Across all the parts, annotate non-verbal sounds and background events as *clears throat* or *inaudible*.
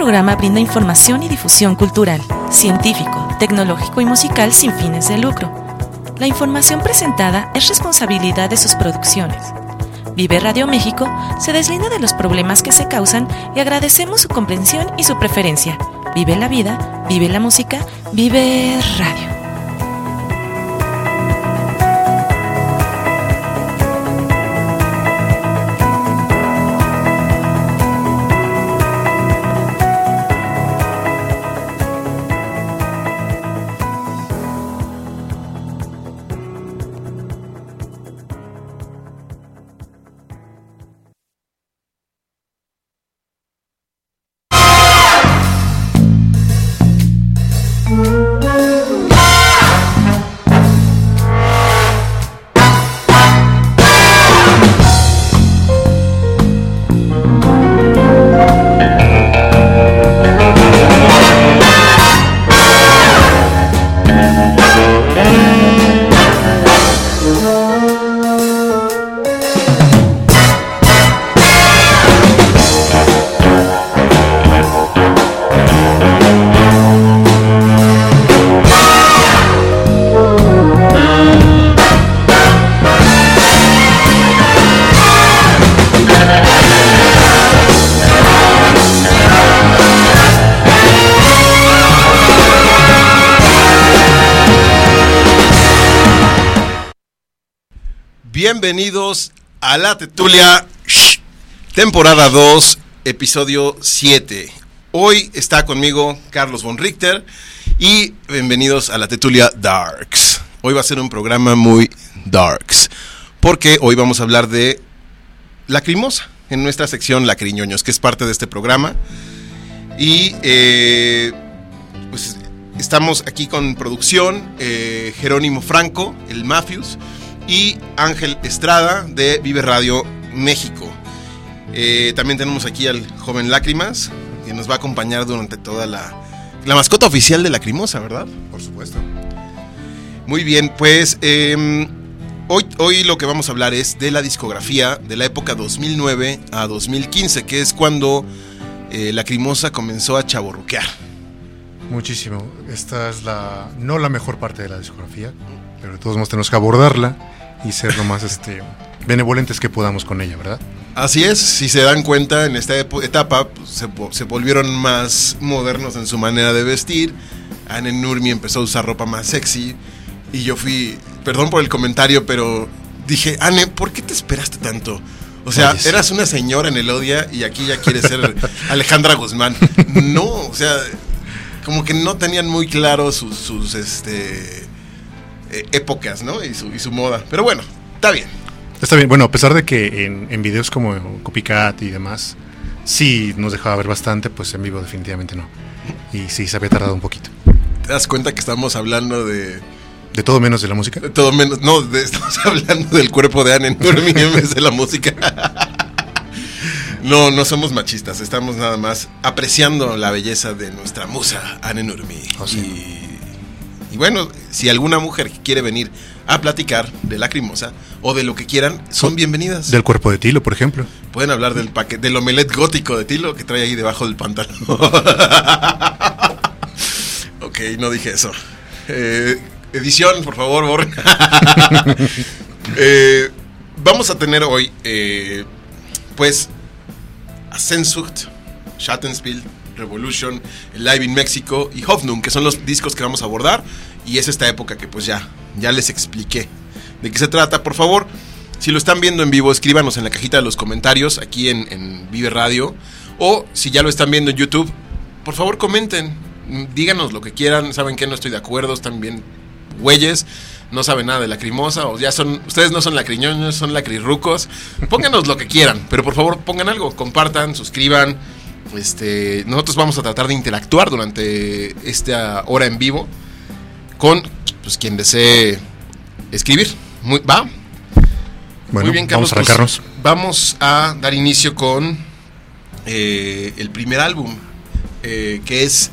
programa brinda información y difusión cultural, científico, tecnológico y musical sin fines de lucro. La información presentada es responsabilidad de sus producciones. Vive Radio México se deslinda de los problemas que se causan y agradecemos su comprensión y su preferencia. Vive la vida, vive la música, vive radio. Bienvenidos a la Tetulia, temporada 2, episodio 7. Hoy está conmigo Carlos von Richter y bienvenidos a la Tetulia Darks. Hoy va a ser un programa muy darks, porque hoy vamos a hablar de Lacrimosa, en nuestra sección Lacriñoños, que es parte de este programa. Y eh, pues estamos aquí con producción, eh, Jerónimo Franco, el Mafius y Ángel Estrada de Vive Radio México. Eh, también tenemos aquí al joven Lágrimas, que nos va a acompañar durante toda la... La mascota oficial de Lacrimosa, ¿verdad? Por supuesto. Muy bien, pues em, hoy, hoy lo que vamos a hablar es de la discografía de la época 2009 a 2015, que es cuando eh, Lacrimosa comenzó a chaborruquear. Muchísimo. Esta es la no la mejor parte de la discografía, pero de todos modos tenemos que abordarla y ser lo más este, benevolentes que podamos con ella, ¿verdad? Así es, si se dan cuenta, en esta etapa pues, se, se, volvieron más modernos en su manera de vestir. Anne Nurmi empezó a usar ropa más sexy. Y yo fui, perdón por el comentario, pero dije, Anne, ¿por qué te esperaste tanto? O sea, Oye, sí. eras una señora en el Odia y aquí ya quieres ser *laughs* Alejandra Guzmán. No, o sea, como que no tenían muy claro sus, sus este, eh, épocas, ¿no? Y su, y su, moda. Pero bueno, está bien. Está bien. Bueno, a pesar de que en, en, videos como Copycat y demás, sí nos dejaba ver bastante, pues en vivo definitivamente no. Y sí, se había tardado un poquito. ¿Te das cuenta que estamos hablando de... ¿De todo menos de la música? De todo menos, no, de, *laughs* estamos hablando del cuerpo de Anne Nurmi en vez de la música. *laughs* No, no somos machistas, estamos nada más apreciando la belleza de nuestra musa, Anne Nurmi. Oh, sí. y, y, bueno, si alguna mujer quiere venir a platicar de Lacrimosa o de lo que quieran, son bienvenidas. Del cuerpo de Tilo, por ejemplo. Pueden hablar del paquete, del omelet gótico de Tilo que trae ahí debajo del pantalón. *laughs* ok, no dije eso. Eh, edición, por favor, borren. *laughs* eh, vamos a tener hoy, eh, pues, a Sensucht, Schattenspiel, Revolution, Live in México y Hoffnung, que son los discos que vamos a abordar. Y es esta época que pues ya, ya les expliqué de qué se trata. Por favor, si lo están viendo en vivo, escríbanos en la cajita de los comentarios aquí en, en Vive Radio. O si ya lo están viendo en YouTube, por favor comenten. Díganos lo que quieran. Saben que no estoy de acuerdo, están bien güeyes no saben nada de lacrimosa o ya son, ustedes no son lacriñoños, son lacrirrucos. Pónganos lo que quieran, pero por favor pongan algo, compartan, suscriban. Este, nosotros vamos a tratar de interactuar durante esta hora en vivo con pues, quien desee escribir. Muy, ¿Va? Bueno, Muy bien, Carlos. Vamos a arrancarnos. Pues, vamos a dar inicio con eh, el primer álbum, eh, que es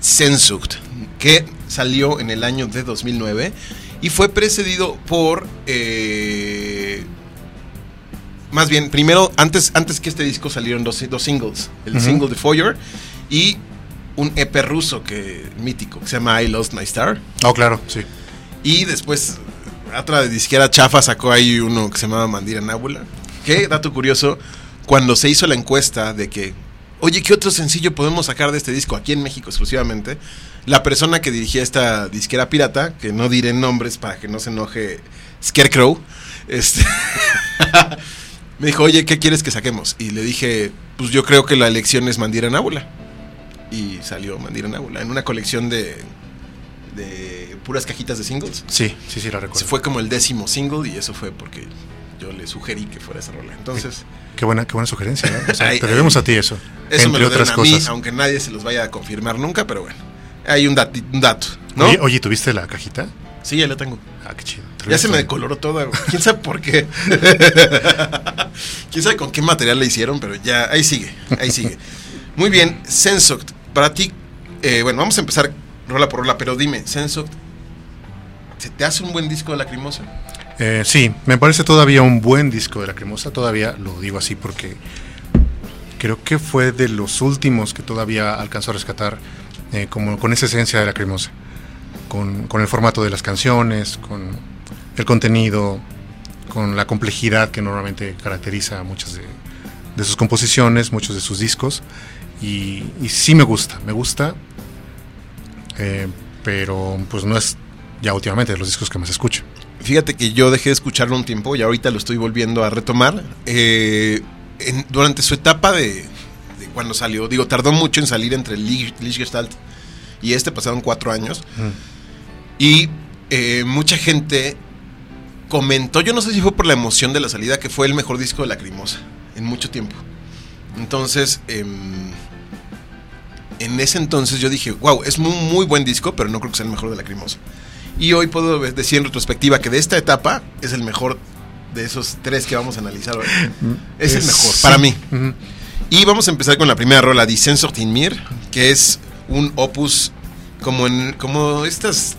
Sensucht, que salió en el año de 2009 y fue precedido por eh, más bien primero antes antes que este disco salieron dos, dos singles el uh -huh. single de Foyer y un EP ruso que mítico, que se llama I Lost My Star. Oh, claro, sí. Y después, otra de disquera chafa sacó ahí uno que se llamaba Mandira Nábula. Que, dato curioso, cuando se hizo la encuesta de que, oye, ¿qué otro sencillo podemos sacar de este disco aquí en México exclusivamente? La persona que dirigía esta disquera pirata, que no diré nombres para que no se enoje Scarecrow, este, *laughs* me dijo, oye, ¿qué quieres que saquemos? Y le dije, pues yo creo que la elección es Mandira Nábula. Y salió Mandira Nábula en una colección de, de puras cajitas de singles. Sí, sí, sí, la recuerdo. Se fue como el décimo single y eso fue porque yo le sugerí que fuera esa rola. Entonces, Qué buena, qué buena sugerencia. ¿eh? O sea, *laughs* te debemos a ti eso. eso me entre lo otras a mí, cosas. aunque nadie se los vaya a confirmar nunca, pero bueno. Hay un, un dato, ¿no? Oye, oye, ¿tuviste la cajita? Sí, ya lo tengo. Ah, qué chido. Ya se me decoloró toda. güey. ¿Quién sabe por qué? *laughs* ¿Quién sabe con qué material le hicieron? Pero ya, ahí sigue, ahí sigue. Muy bien, Sensoct. Para ti, eh, bueno, vamos a empezar rola por rola, pero dime, Sensoct, ¿se te hace un buen disco de Lacrimosa? Eh, sí, me parece todavía un buen disco de Lacrimosa. Todavía lo digo así porque creo que fue de los últimos que todavía alcanzó a rescatar eh, como con esa esencia de Lacrimosa. Con, con el formato de las canciones, con el contenido, con la complejidad que normalmente caracteriza muchas de, de sus composiciones, muchos de sus discos. Y, y sí me gusta, me gusta. eh, pero pues no es ya últimamente de los discos que más escucho. Fíjate que yo dejé de escucharlo un tiempo y ahorita lo estoy volviendo a retomar. Eh, en- durante su etapa de, de cuando salió, digo, tardó mucho en salir entre Lich Lich Gestalt y este, pasaron cuatro años. Y eh, mucha gente comentó, yo no sé si fue por la emoción de la salida, que fue el mejor disco de Lacrimosa en mucho tiempo. Entonces, em, en ese entonces yo dije, wow, es muy, muy buen disco, pero no creo que sea el mejor de Lacrimosa. Y hoy puedo decir en retrospectiva que de esta etapa es el mejor de esos tres que vamos a analizar hoy. Es, el mejor, sí. para mí. Y vamos a empezar con la primera rola, Dissensor in Mir, que es un opus como en como estas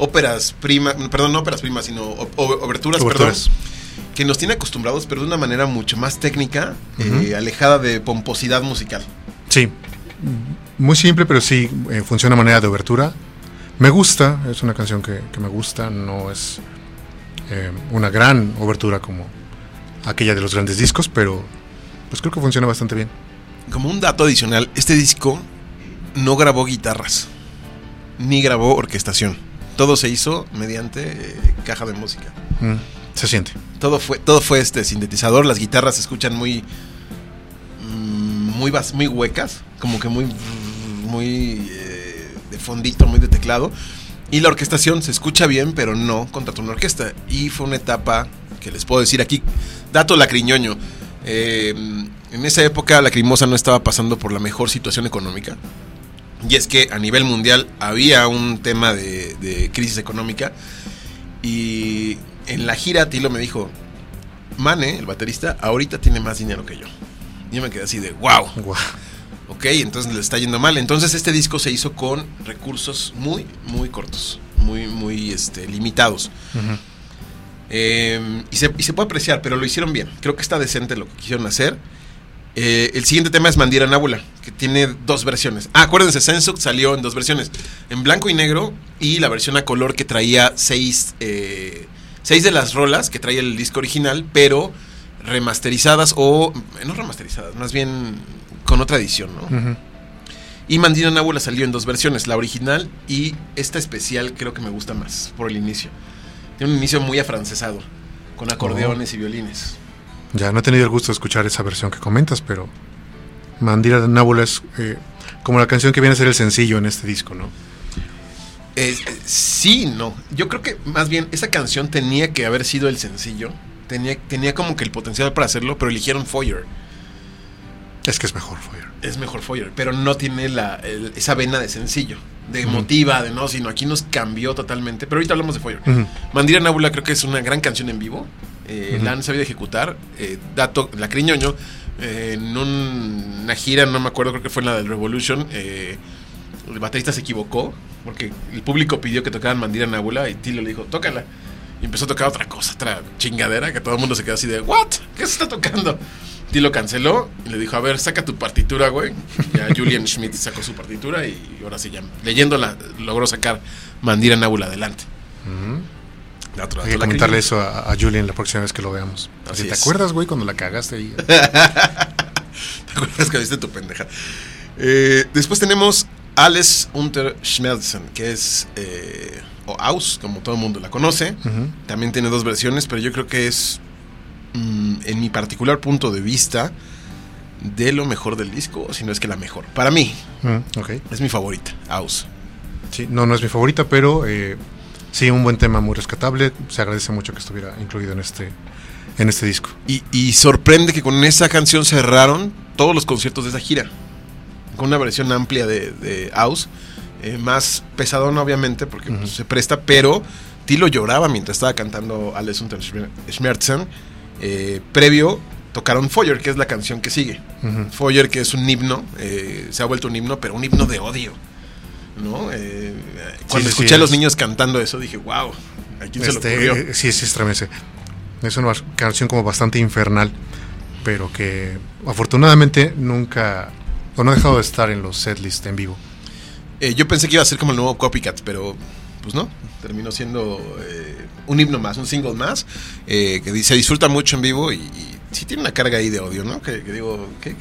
óperas primas, perdón, no óperas primas, sino oberturas, Oberturas. perdón, que nos tiene acostumbrados, pero de una manera mucho más técnica, eh, alejada de pomposidad musical. Sí, muy simple, pero sí eh, funciona a manera de obertura. Me gusta, es una canción que, que me gusta, no es eh, una gran obertura como aquella de los grandes discos, pero pues creo que funciona bastante bien. Como un dato adicional, este disco no grabó guitarras, ni grabó orquestación. Todo se hizo mediante eh, caja de música. Mm, se siente. Todo fue, todo fue este sintetizador. Las guitarras se escuchan muy. mm, Muy, muy huecas. Como que muy. Muy. eh, de fondito, muy de teclado. Y la orquestación se escucha bien, pero no contrató una orquesta. Y fue una etapa que les puedo decir aquí. Dato lacriñoño. eh, en esa época Lacrimosa no estaba pasando por la mejor situación económica. Y es que a nivel mundial había un tema de, de crisis económica. Y en la gira Tilo me dijo, Mane, el baterista, ahorita tiene más dinero que yo. Y yo me quedé así de, wow, Guau. ok, entonces le está yendo mal. Entonces este disco se hizo con recursos muy, muy cortos, muy, muy este, limitados. Eh, y, se, y se puede apreciar, pero lo hicieron bien. Creo que está decente lo que quisieron hacer. Eh, el siguiente tema es Mandira Nábula, que tiene dos versiones. Ah, acuérdense, Sensuk salió en dos versiones: en blanco y negro y la versión a color que traía seis, eh, seis de las rolas que traía el disco original, pero remasterizadas o. No remasterizadas, más bien con otra edición, ¿no? Y Mandira Nábula salió en dos versiones, la original y esta especial creo que me gusta más por el inicio. Tiene un inicio muy afrancesado, con acordeones y violines. Ya no he tenido el gusto de escuchar esa versión que comentas, pero Mandira Nábula es eh, como la canción que viene a ser el sencillo en este disco, ¿no? Eh, sí, no. Yo creo que más bien esa canción tenía que haber sido el sencillo. Tenía, tenía como que el potencial para hacerlo, pero eligieron Foyer. Es que es mejor, Foyer. Es mejor Foyer, pero no tiene la, el- esa vena de sencillo, de emotiva, de no, sino aquí nos cambió totalmente. Pero ahorita hablamos de Foyer. Mandira Nábula creo que es una gran canción en vivo. Eh. La han sabido ejecutar. Eh, dato, la Criñoño, eh, en un- una gira, no me acuerdo, creo que fue en la del Revolution, eh, el baterista se equivocó porque el público pidió que tocaran Mandira Nábula y Tilo le dijo, tócala. Y empezó a tocar otra cosa, otra chingadera, que todo el mundo se quedó así de, ¿what? ¿Qué se está tocando? Tilo canceló y le dijo, a ver, saca tu partitura, güey. Ya Julian *laughs* Schmidt sacó su partitura y ahora sí ya, leyéndola, logró sacar Mandira Nábula adelante. Hay que comentarle eso a, Julian la próxima vez que lo veamos. Así ¿Te acuerdas, güey, cuando la cagaste ahí? *laughs* ¿Te acuerdas que viste tu pendeja? Eh, después tenemos Alice Unter Schmelzen, que es... Eh, o Aus, como todo el mundo la conoce. También tiene dos versiones, pero yo creo que es en mi particular punto de vista, de lo mejor del disco, si no es que la mejor. Para mí, mm, es mi favorita, Aus. Sí, no, no es mi favorita, pero eh, sí, un buen tema muy rescatable. Se agradece mucho que estuviera incluido en este, en este disco. Y, sorprende que con esa canción cerraron todos los conciertos de esa gira. Con una versión amplia de, de Aus. Eh, más pesadona, obviamente, porque pues, se presta, pero Tilo lloraba mientras estaba cantando Alles unter Schmerzen eh, previo tocaron Foyer, que es la canción que sigue. Foyer, que es un himno, eh, se ha vuelto un himno, pero un himno de odio. ¿no? Eh, cuando escuché a los niños cantando eso, dije, wow, ¿a quién se este, ocurrió? Sí, sí, estremece. Es una canción como bastante infernal, pero que afortunadamente nunca, o no ha dejado de estar en los setlists en vivo. yo pensé que iba a ser como el nuevo Copycat, pero pues no, terminó siendo un himno más, un single más, eh, que se disfruta mucho en vivo y, y, sí tiene una carga ahí de odio, ¿no? Que, digo, ¿qué,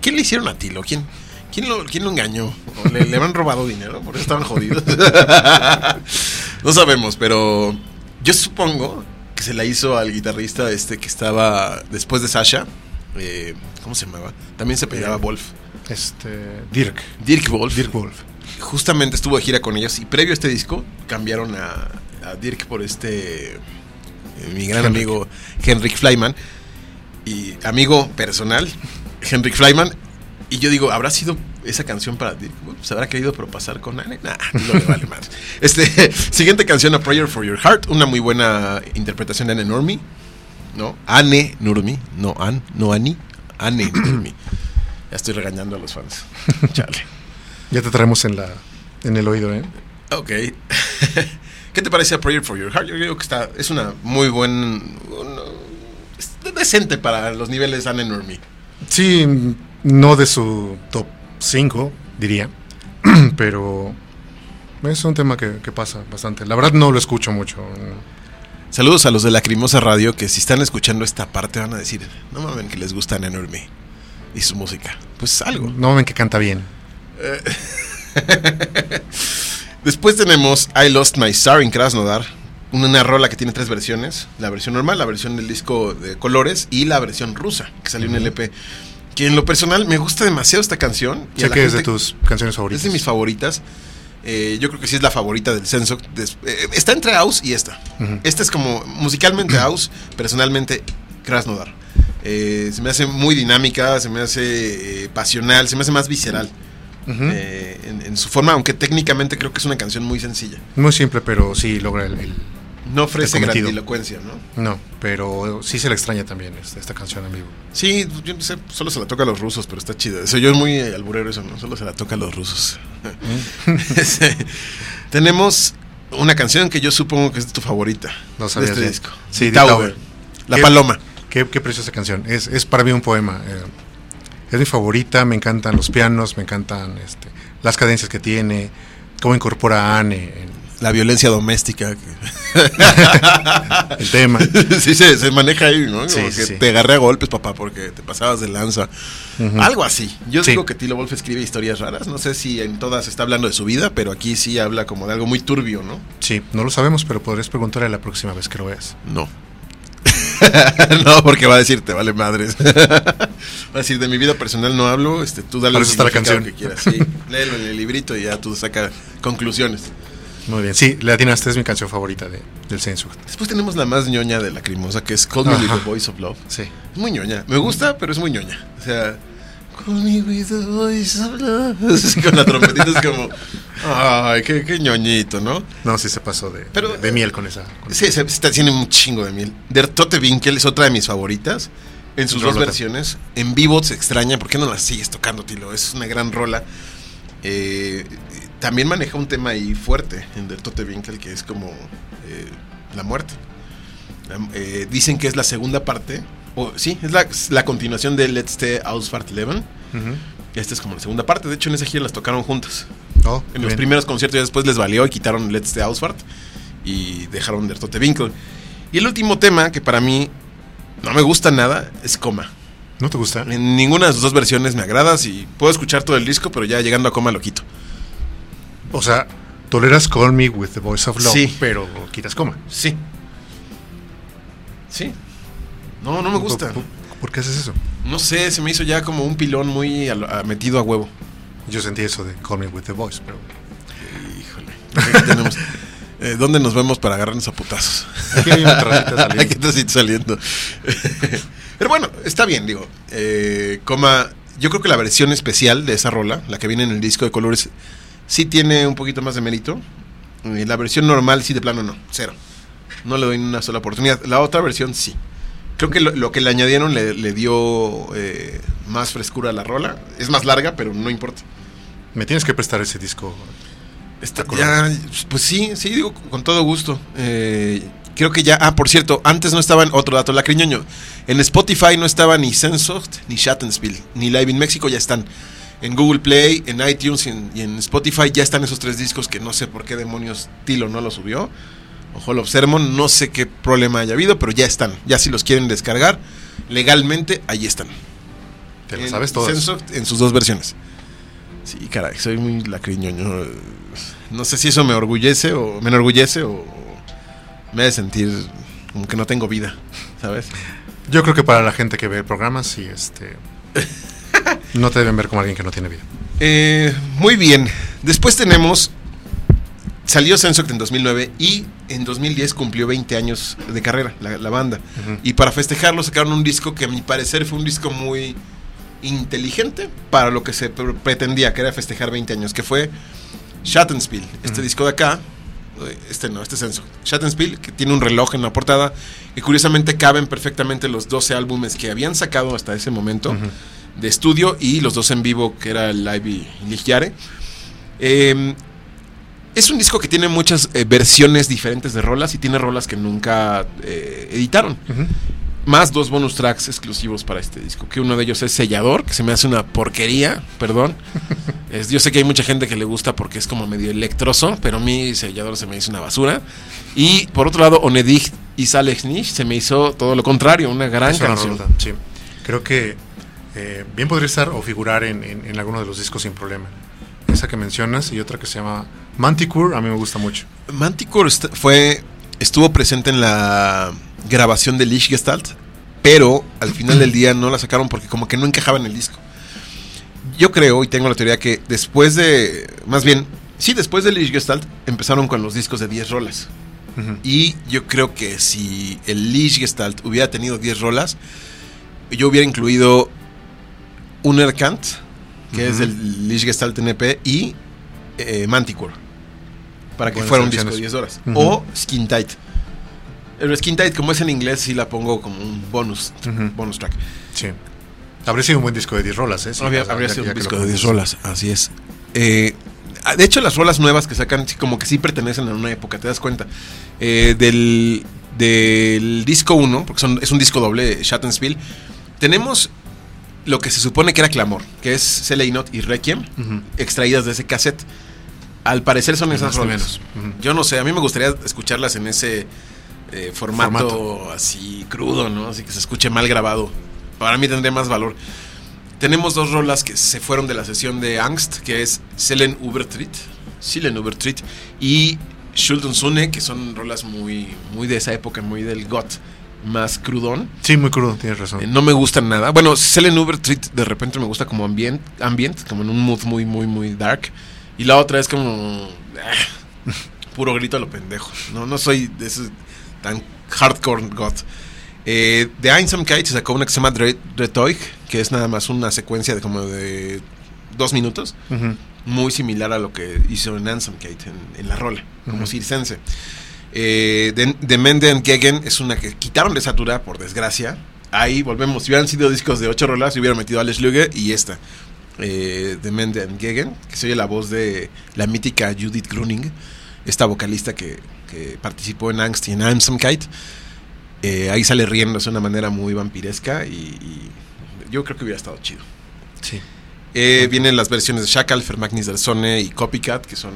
quién le hicieron a Tilo? ¿Quién, quién, lo, quién lo engañó? le, le han robado dinero? ¿Por eso estaban jodidos? *laughs* no sabemos, pero yo supongo que se la hizo al guitarrista este que estaba después de Sasha. Eh, ¿Cómo se llamaba? También se apellidaba eh, Wolf. Este, Dirk. Dirk Wolf. Dirk Wolf. Justamente estuvo de gira con ellos y previo a este disco cambiaron a, Dirk por este, eh, mi gran amigo Henrik Flyman, y amigo personal, Henrik Flyman, y yo digo, ¿habrá sido esa canción para Dirk? ¿Se habrá querido propasar con Anne? Nah, no le vale más. *laughs* Este, siguiente canción, A Prayer for Your Heart, una muy buena interpretación de Anne Nurmi, ¿no? Anne Nurmi, no Anne, no Annie, Anne Nurmi. *coughs* Ya estoy regañando a los fans. *laughs* Chale. Ya te traemos en la en el oído, ¿eh? Ok. *laughs* ¿Qué te parece a Prayer for Your Heart? Yo creo que está, es una muy buen. decente para los niveles Anne Normie. Sí, no de su top 5, diría. *clears throat* Pero es un tema que, pasa bastante. La verdad no lo escucho mucho. Saludos a los de Lacrimosa Radio que si están escuchando esta parte van a decir, no mames que les gusta Anne Normie y su música. Pues algo. No mames que canta bien. Eh, *laughs* Después tenemos I Lost My Star en Krasnodar, una rola que tiene tres versiones, la versión normal, la versión del disco de colores y la versión rusa, que salió en el EP. Que en lo personal me gusta demasiado esta canción. Sé que es de tus canciones favoritas. Es de mis favoritas. Eh, yo creo que sí es la favorita del censo. Eh, está entre House y esta. Esta es como musicalmente *clears throat* House, personalmente Krasnodar. Eh, se me hace muy dinámica, se me hace pasional, se me hace más visceral. Eh, en, su forma, aunque técnicamente creo que es una canción muy sencilla. Muy simple, pero sí logra el... no ofrece grandilocuencia, ¿no? No, pero sí se le extraña también esta, esta canción en vivo. Sí, yo no sé, solo se la toca a los rusos, pero está chida. Eso yo es muy alburero eso, ¿no? Solo se la toca a los rusos. Mm. *laughs* *laughs* tenemos una canción que yo supongo que es tu favorita no de este disco. Sí, Tower. La Paloma. Qué, qué, preciosa canción. Es, es para mí un poema. Eh, es mi favorita, me encantan los pianos, me encantan este, las cadencias que tiene, cómo incorpora a Anne. La violencia doméstica. *laughs* el tema. *laughs* Sí, se, maneja ahí, ¿no? que te agarré a golpes, papá, porque te pasabas de lanza. Algo así. Yo digo que Tilo Wolf escribe historias raras. No sé si en todas está hablando de su vida, pero aquí sí habla como de algo muy turbio, ¿no? Sí, no lo sabemos, pero podrías preguntarle la próxima vez que lo veas. No. *laughs* no, porque va a decir, te vale madres. *laughs* va a decir, de mi vida personal no hablo, este, tú dale el la canción. que quieras. Sí, *laughs* léelo en el librito y ya tú sacas conclusiones. Muy bien, sí, Latinaste es mi canción favorita de, del Censo. Después tenemos la más ñoña de la crimosa, que es Call Me With The Voice of Love. Sí. Es muy ñoña. Me gusta, pero es muy ñoña. O sea, Voice of Love. Con la trompetita es como, Ay, qué, ñoñito, ¿no? No, sí se pasó de, de, miel con esa. sí, se, tiene un chingo de miel. Der Tote Winkel es otra de mis favoritas. En sus dos versiones. En vivo se extraña. ¿Por qué no la sigues tocando, Tilo? Es una gran rola. Eh, también maneja un tema ahí fuerte en Der Tote Winkel, que es como eh, la muerte. Eh, dicen que es la segunda parte o, sí, es la, continuación de Let's Stay Ausfahrt Eleven. Ujú. Esta es como la segunda parte. De hecho, en esa gira las tocaron juntas. Oh, En los bien. primeros conciertos ya después les valió y quitaron Let's Stay Ausfahrt y dejaron Der Tote Winkel. Y el último tema que para mí no me gusta nada es Coma. ¿No te gusta? En ninguna de sus dos versiones me agrada. Si puedo escuchar todo el disco, pero ya llegando a Coma lo quito. O sea, toleras Call Me With The Voice of Love, Sí. pero quitas coma. Sí. Sí. No, no me gusta. ¿Por, por qué haces eso? No sé, se me hizo ya como un pilón muy a lo- a- metido a huevo. Yo sentí eso de Call Me With The Voice, pero... Híjole. *laughs* Tenemos. Eh, ¿Dónde nos vemos para agarrarnos a putazos? Aquí hay una *laughs* saliendo. Aquí está saliendo. *laughs* Pero bueno, está bien, digo. Eh, coma. Yo creo que la versión especial de esa rola, la que viene en el disco de colores, sí tiene un poquito más de mérito. Eh, la versión normal, sí, de plano no. Cero. No le doy ni una sola oportunidad. La otra versión, sí. Creo que lo, lo que le añadieron le, le dio eh, más frescura a la rola. Es más larga, pero no importa. Me tienes que prestar ese disco. Está, ¿Te ya, pues sí, sí, digo, con todo gusto. Eh, creo que ya, ah, por cierto, antes no estaban, otro dato lacriñoño, en Spotify no estaba ni Sensoft ni Shattenspiel, ni Live in México ya están. En Google Play, en iTunes y en, y en Spotify ya están esos tres discos que no sé por qué demonios Tilo no los subió. O Hall of Sermon, no sé qué problema haya habido, pero ya están. Ya si los quieren descargar legalmente, ahí están. Te lo En sabes. Sensoft en sus dos versiones. Sí, caray, soy muy lacriñoño. No sé si eso me orgullece o me enorgullece o me hace sentir como que no tengo vida, ¿sabes? Yo creo que para la gente que ve el programa, sí, este... *laughs* no te deben ver como alguien que no tiene vida. Eh, muy bien. Después tenemos. Salió Sensoct en 2009 y en 2010 cumplió 20 años de carrera, la, la banda. Y para festejarlo sacaron un disco que a mi parecer fue un disco muy inteligente para lo que se pre- pretendía, que era festejar 20 años, que fue Shattenspiel. Este disco de acá, este no, este es Sensoct. Shattenspiel, que tiene un reloj en la portada, y curiosamente caben perfectamente los 12 álbumes que habían sacado hasta ese momento de estudio y los dos en vivo, que era el Live y Ligiare. Eh, es un disco que tiene muchas eh, versiones diferentes de rolas y tiene rolas que nunca eh, editaron. Más dos bonus tracks exclusivos para este disco. Que uno de ellos es Sellador, que se me hace una porquería, perdón. *laughs* Es- yo sé que hay mucha gente que le gusta porque es como medio electroso, pero a mí Sellador se me hizo una basura. Y por otro lado, Onedig y Salexnich se me hizo todo lo contrario, una gran Es una canción. rolota, sí. Creo que eh, bien podría estar o figurar en, en- en alguno de los discos sin problema. Esa que mencionas y otra que se llama Manticore, a mí me gusta mucho. Manticore fue, estuvo presente en la grabación de Lich Gestalt, pero al final del día no la sacaron porque como que no encajaba en el disco. Yo creo y tengo la teoría que después de, más bien, sí, después de Lich Gestalt empezaron con los discos de 10 rolas. Y yo creo que si el Lich Gestalt hubiera tenido 10 rolas, yo hubiera incluido Unerkant, que es del Lich Gestalt NP, y eh, Manticore. Para que Buenas fuera un disco de selecciones. 10 horas. O Skin Tight. El Skin Tight, como es en inglés, sí la pongo como un bonus, bonus track. Sí. Habría sido un buen disco de 10 rolas, ¿eh? Sí, habría ya- habría ya- sido ya un disco de 10 comentas. rolas, así es. Eh, de hecho, las rolas nuevas que sacan, como que sí pertenecen a una época, te das cuenta. Eh, del, del disco 1, porque son- es un disco doble, Shattenspiel, tenemos lo que se supone que era Clamor, que es Seleinot y Requiem, extraídas de ese cassette. Al parecer son esas menos. Ujú. Yo no sé, a mí me gustaría escucharlas en ese eh, formato, Formato. así crudo, ¿no? Así que se escuche mal grabado. Para mí tendría más valor. Tenemos dos rolas que se fueron de la sesión de Angst, que es Selen Ubertritt, Selen Ubertritt y Schulden Sune, que son rolas muy, muy de esa época, muy del goth, más crudón. Sí, muy crudo, tienes razón. Eh, No me gustan nada. Bueno, Selen Ubertritt de repente me gusta como ambient, ambient, como en un mood muy, muy, muy dark. Y la otra es como... ah, puro grito a lo pendejo. No, no soy de ese tan hardcore goth. Eh, de Einsamkeit se sacó una que se llama Dre- Dretoig, que es nada más una secuencia de como de dos minutos. Muy similar a lo que hizo en Einsamkeit, en, en la rola, como circense. Eh, de, Gegen es una que quitaron de Satura, por desgracia. Ahí volvemos. Si hubieran sido discos de ocho rolas, se hubieran metido Alex Luge y esta. Eh, de Mende and Gegen, que se oye la voz de la mítica Judith Gruning, esta vocalista que, que participó en Angst y en Einsamkeit. Eh, ahí sale riendo de una manera muy vampiresca y, y yo creo que hubiera estado chido. Sí. Eh, vienen las versiones de Shackle, Fermagnis del Sone y Copycat, que son...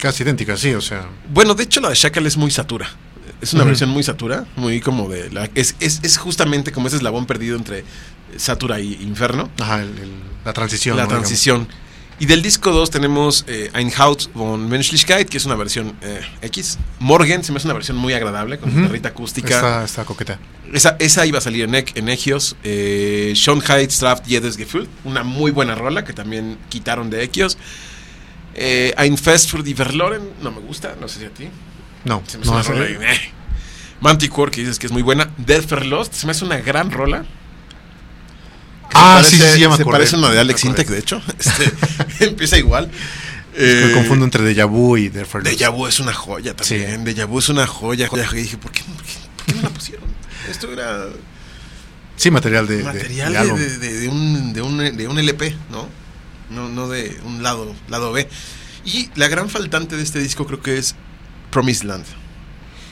Casi idénticas, sí, o sea. Bueno, de hecho la de Shackle es muy satura. Es una versión muy satura, muy como de... La, es, es, es justamente como ese eslabón perdido entre Satura y Inferno. Ajá, el- el- la transición. la ¿no? Digamos. transición. Y del disco 2 tenemos eh, Ein Haut von Menschlichkeit, que es una versión eh, X. Morgen se me hace una versión muy agradable, con Ujú. guitarrita acústica. Está, está coqueta. Esa, esa iba a salir en, Ec- en Echios. Eh, Schönheit, Straft, Jedes Gefühl. Una muy buena rola que también quitaron de Echios. Eh, Ein Fest für die Verloren. No me gusta, no sé si a ti. No, Se me hace no una rola eh. Manticore, que dices que es muy buena. Death for Lost, se me hace una gran rola. Ah, se sí, sí, parece- ya me Se parece una de Alex. Intec, de hecho. *laughs* Este, *laughs* empieza igual. Me Eh, confundo entre Deja Vu y The Deja Vu es una joya también. Sí. Deja Vu es una joya. joya. Y dije, ¿por qué, por, qué, por qué no la pusieron? Esto era Sí, material de, material de de, de- un, de, un, de un LP, ¿no? No, no de un lado, lado B. Y la gran faltante de este disco creo que es Promised Land.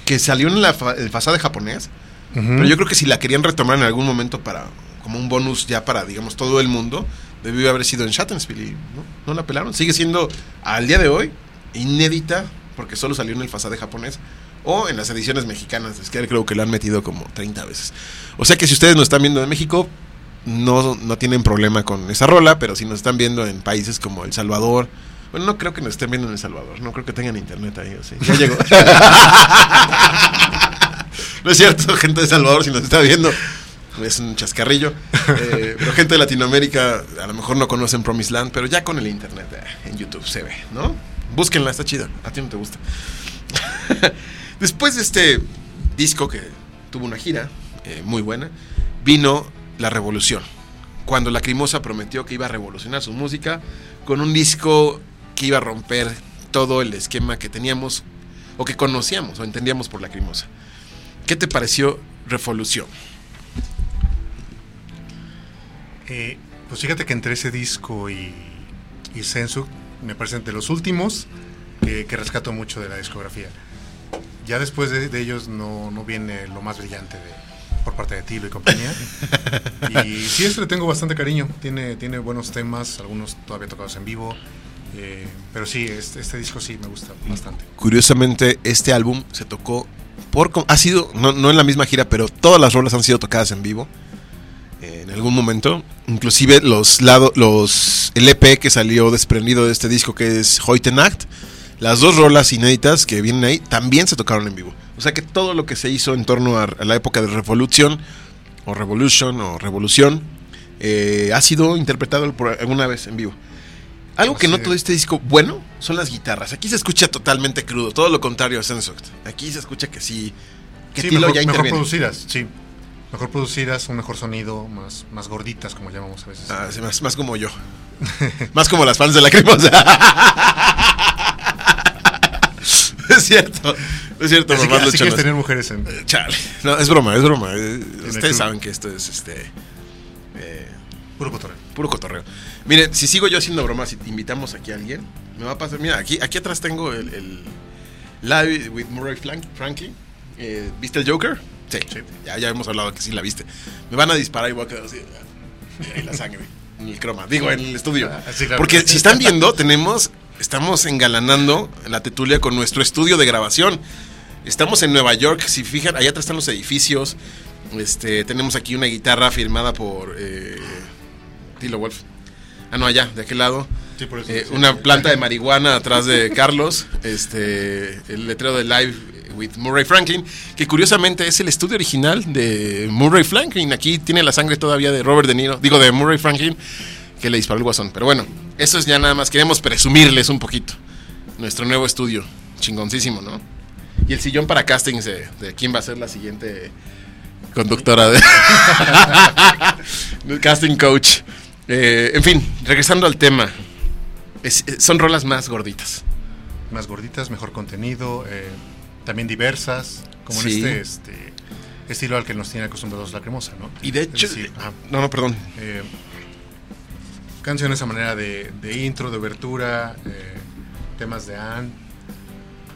Que salió en la fa- el fasade japonés. Ujú. Pero yo creo que si la querían retomar en algún momento para como un bonus ya para, digamos, todo el mundo, debió haber sido en Shattenspiel y no, no la pelaron. Sigue siendo, al día de hoy, inédita, porque solo salió en el fasade japonés, o en las ediciones mexicanas. Es que creo que la han metido como 30 veces. O sea que si ustedes nos están viendo de México, no, no tienen problema con esa rola, pero si nos están viendo en países como El Salvador, bueno, no creo que nos estén viendo en El Salvador, no creo que tengan internet ahí, o sí. Ya llegó. *laughs* no es cierto, gente de Salvador, si nos está viendo, es un chascarrillo. Eh, *laughs* pero gente de Latinoamérica, a lo mejor no conocen Promised Land, pero ya con el internet eh, en YouTube se ve, ¿no? Búsquenla, está chida. A ti no te gusta. *laughs* Después de este disco que tuvo una gira eh, muy buena, vino la revolución. Cuando Lacrimosa prometió que iba a revolucionar su música con un disco que iba a romper todo el esquema que teníamos o que conocíamos o entendíamos por Lacrimosa. ¿Qué te pareció Revolución? Eh, pues fíjate que entre ese disco y, y Sensu me parecen de los últimos que, que rescato mucho de la discografía. Ya después de, de ellos no, no viene lo más brillante de, por parte de Tilo y compañía. *laughs* y sí, este le tengo bastante cariño. Tiene, tiene buenos temas, algunos todavía tocados en vivo. eh, pero sí, este, este disco sí me gusta bastante. Curiosamente, este álbum se tocó por... Ha sido, no, no en la misma gira, pero todas las rolas han sido tocadas en vivo. En algún momento. Inclusive los lado, los el EP que salió desprendido de este disco que es Nacht. Las dos rolas inéditas que vienen ahí también se tocaron en vivo. O sea que todo lo que se hizo en torno a, a la época de Revolución, o Revolution, o Revolución, eh, ha sido interpretado por alguna vez en vivo. Algo que Así noto de este disco bueno son las guitarras. Aquí se escucha totalmente crudo, todo lo contrario a Sensoct. Aquí se escucha que sí, que Sí, Tilo mejor, ya mejor interviene. producidas, sí. Mejor producidas, un mejor sonido, más, más gorditas, como llamamos a veces. Ah, sí, más, más como yo. *laughs* más como las fans de la *laughs* es cierto. Es cierto, así que, así quieres tener mujeres en... Chale. No, es broma, es broma. Eh, Ustedes saben que esto es este eh, Puro cotorreo. puro cotorreo. Miren, si sigo yo haciendo bromas y invitamos aquí a alguien, me va a pasar. Mira, aquí, aquí atrás tengo el, el Live with Murray Frank- Franklin. Eh, ¿Viste el Joker? Sí, Ya, ya hemos hablado que sí la viste. Me van a disparar y voy a quedar así. Ahí la sangre. En el croma. Digo, en el estudio. Ah, sí, claro. Porque si están viendo, tenemos. Estamos engalanando la tetulia con nuestro estudio de grabación. Estamos en Nueva York. Si fijan, allá atrás están los edificios. Este, tenemos aquí una guitarra firmada por eh, Tilo Wolf. Ah, no, allá, de aquel lado. Sí, por eso. Eh, sí. una planta de marihuana atrás de Carlos. Este, el letrero de Live with Murray Franklin, que curiosamente es el estudio original de Murray Franklin. Aquí tiene la sangre todavía de Robert De Niro, digo de Murray Franklin, que le disparó el guasón. Pero bueno, eso es ya nada más. Queremos presumirles un poquito nuestro nuevo estudio, chingoncísimo, ¿no? Y el sillón para castings de, quién va a ser la siguiente conductora de *laughs* casting coach. Eh, en fin, regresando al tema, eh, son rolas más gorditas. Más gorditas, mejor contenido, eh, también diversas, como Sí. en este, este estilo al que nos tiene acostumbrados la cremosa, ¿no? Y de hecho, decir, ajá, no, no, perdón. eh, canciones a manera de, de intro, de obertura, eh, temas de Anne,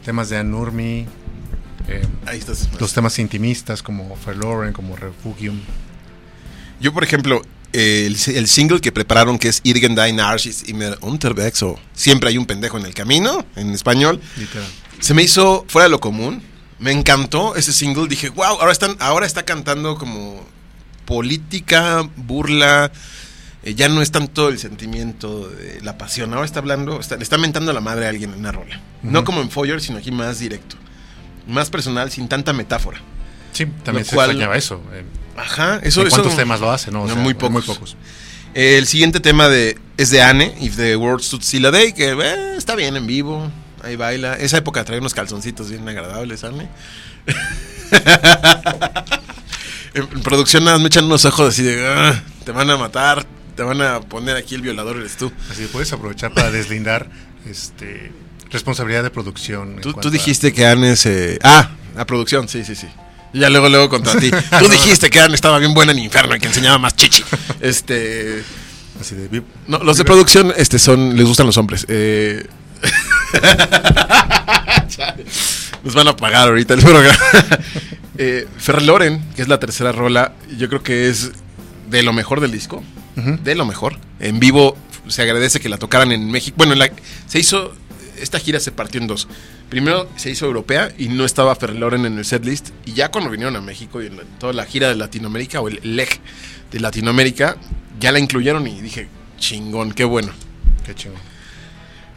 temas de Anne Nurmi, eh, los temas intimistas como Verloren, como Refugium. Yo, por ejemplo, el, el, single que prepararon que es Irgendein Archis y Unterwegs o Siempre hay un pendejo en el camino, en español, se me hizo fuera de lo común. Me encantó ese single. Dije, wow, ahora, están, ahora está cantando como política, burla, eh, ya no es tanto el sentimiento de la pasión, ahora está hablando, está, le está mentando a la madre a alguien en una rola. No como en Foyer, sino aquí más directo. Más personal, sin tanta metáfora. Sí, también se extrañaba eso. ajá, eso, ¿Cuántos temas lo hace? No, muy pocos. Muy pocos. el siguiente tema de, es de Anne, If the World Stood Still a Day, que eh, está bien en vivo, ahí baila. Esa época trae unos calzoncitos bien agradables, Anne. *laughs* en producción nada me echan unos ojos así de, ah, te van a matar, te van a poner aquí el violador eres tú. Así puedes aprovechar para deslindar este responsabilidad de producción. Tú, dijiste que Anne se... Ah, la producción, sí, sí, sí. ya luego, luego contra ti. *laughs* Tú dijiste que Anne estaba bien buena en Inferno y que enseñaba más chichi. *laughs* Este... Así de... No, los de producción este, son, les gustan los hombres. Eh... Nos van a pagar ahorita el programa. eh, Loren, que es la tercera rola, yo creo que es de lo mejor del disco de lo mejor. En vivo se agradece que la tocaran en México. Bueno, la, se hizo, esta gira se partió en dos. Primero se hizo europea y no estaba Ferreloren en el setlist. Y ya cuando vinieron a México y en toda la gira de Latinoamérica o el leg de Latinoamérica, ya la incluyeron y dije, chingón, qué bueno. Qué chingón.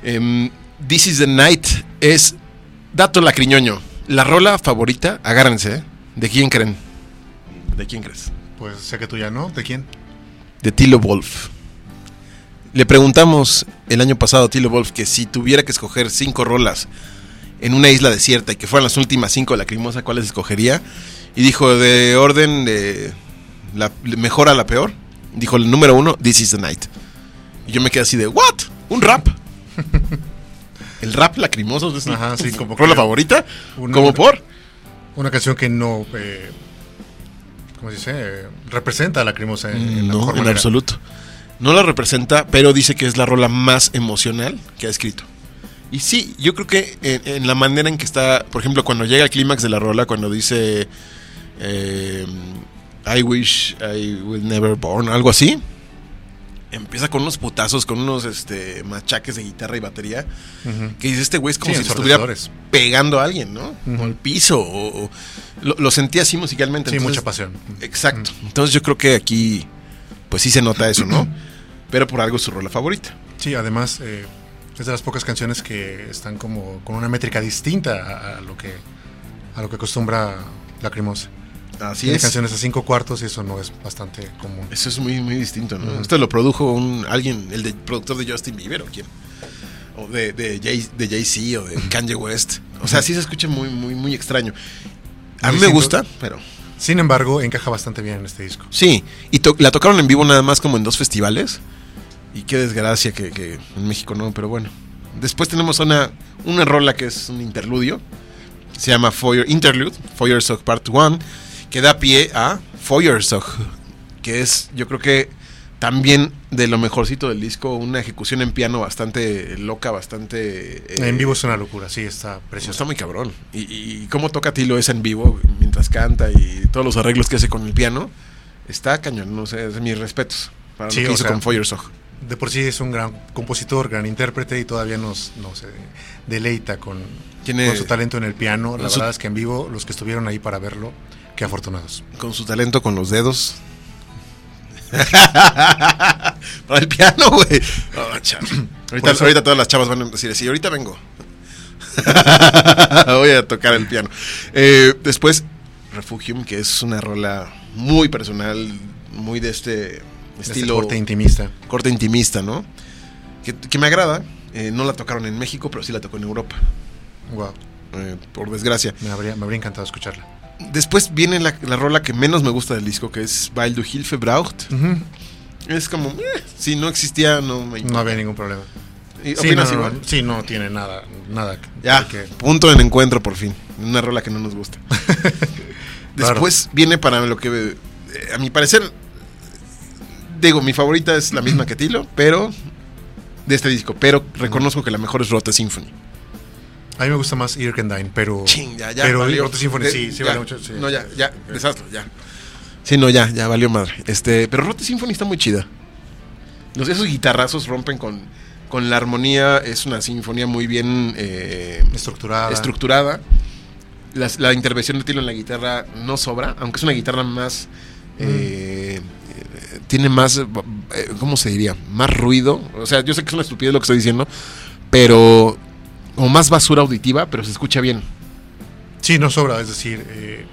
Em, This is the Night es dato lacriñoño. La rola favorita, agárrense, ¿eh? ¿de quién creen? ¿De quién crees? Pues sé que tú ya no, ¿de quién? de Tilo Wolf. Le preguntamos el año pasado a Tilo Wolf que si tuviera que escoger cinco rolas en una isla desierta y que fueran las últimas cinco lacrimosa, ¿cuáles escogería? Y dijo de orden de la mejor a la peor. Dijo el número uno, This is the Night. Y yo me quedé así de, ¿what? ¿Un rap? *laughs* el rap lacrimoso es Ajá, sí, como rola favorita. ¿Como por? Una canción que no. Eh, ¿cómo se dice? Representa a la Lacrimosa en, No, en absoluto. No la representa, pero dice que es la rola más emocional que ha escrito. Y sí, yo creo que en, la manera en que está, por ejemplo, cuando llega el clímax de la rola, cuando dice eh, I wish I will never born, algo así, empieza con unos putazos, con unos este, machaques de guitarra y batería, que dice este güey es como si estuviera pegando a alguien, ¿no? O al piso, o, lo, sentía así musicalmente. Sí, mucha pasión. Exacto. Entonces yo creo que aquí, pues sí se nota eso, ¿no? *clears throat* Pero por algo es su rola favorita. Sí, además eh, es de las pocas canciones que están como con una métrica distinta a, lo que a lo que acostumbra Lacrimosa. Así Tiene canciones a cinco cuartos y eso no es bastante común. Eso es muy, muy distinto, ¿no? Esto lo produjo un alguien, el de, productor de Justin Bieber o quién. O de, de, Jay, de Jay-Z o de Kanye West. O sea, sí se escucha muy, muy, muy extraño. A mí me gusta, pero... Sin embargo, encaja bastante bien en este disco. Sí, y la tocaron en vivo nada más como en dos festivales. Y qué desgracia que, en México no, pero bueno. Después tenemos una, una rola que es un interludio. Se llama Foyer Interlude, Foyer Sock Part 1, que da pie a Sock, que es, yo creo que también de lo mejorcito del disco, una ejecución en piano bastante loca, bastante... Eh, en vivo es una locura, sí, está precioso. Está muy cabrón. Y, y cómo toca Tilo es en vivo, mientras canta y todos los arreglos que hace con el piano, está cañón, no sé, es mis respetos para lo que hizo con Feuersog. De por sí es un gran compositor, gran intérprete y todavía nos, deleita con, con, su talento en el piano. La verdad es que en vivo, los que estuvieron ahí para verlo, qué afortunados. Con su talento con los dedos, *laughs* Para el piano, güey. Oh, ahorita, ahorita, todas las chavas van a decir, sí, ahorita vengo. *laughs* Voy a tocar el piano. Eh, después, Refugium, que es una rola muy personal, muy de este, este estilo. corte intimista. Corte intimista, ¿no? Que, me agrada. Eh, no la tocaron en México, pero sí la tocó en Europa. Wow. Eh, por desgracia. Me habría, me habría encantado escucharla. Después viene la, rola que menos me gusta del disco, que es Weil du Hilfe braucht. Es como, eh, si no existía, no me No había ningún problema. sí, no, sí, no tiene nada. nada ya, punto en encuentro por fin. Una rola que no nos gusta. *laughs* Después viene para lo que, eh, a mi parecer, digo, mi favorita es la misma que Tilo, pero de este disco. Pero reconozco que la mejor es Rota Symphony. A mí me gusta más Irkendine, pero. Ching, ya, ya. pero valió. Rote Symphony De- sí, sí ya. vale mucho. sí. No, ya, ya, desastre, ya. Sí, no, ya, ya valió madre. Este, pero Rote Symphony está muy chida. Los, esos guitarrazos rompen con, con la armonía. Es una sinfonía muy bien eh, Estructurada. estructurada. La intervención de Tilo en la guitarra no sobra, aunque es una guitarra más. eh, eh, tiene más. eh, ¿Cómo se diría? Más ruido. O sea, yo sé que es una estupidez lo que estoy diciendo, pero. Como más basura auditiva, pero se escucha bien. Sí, no sobra, es decir, eh,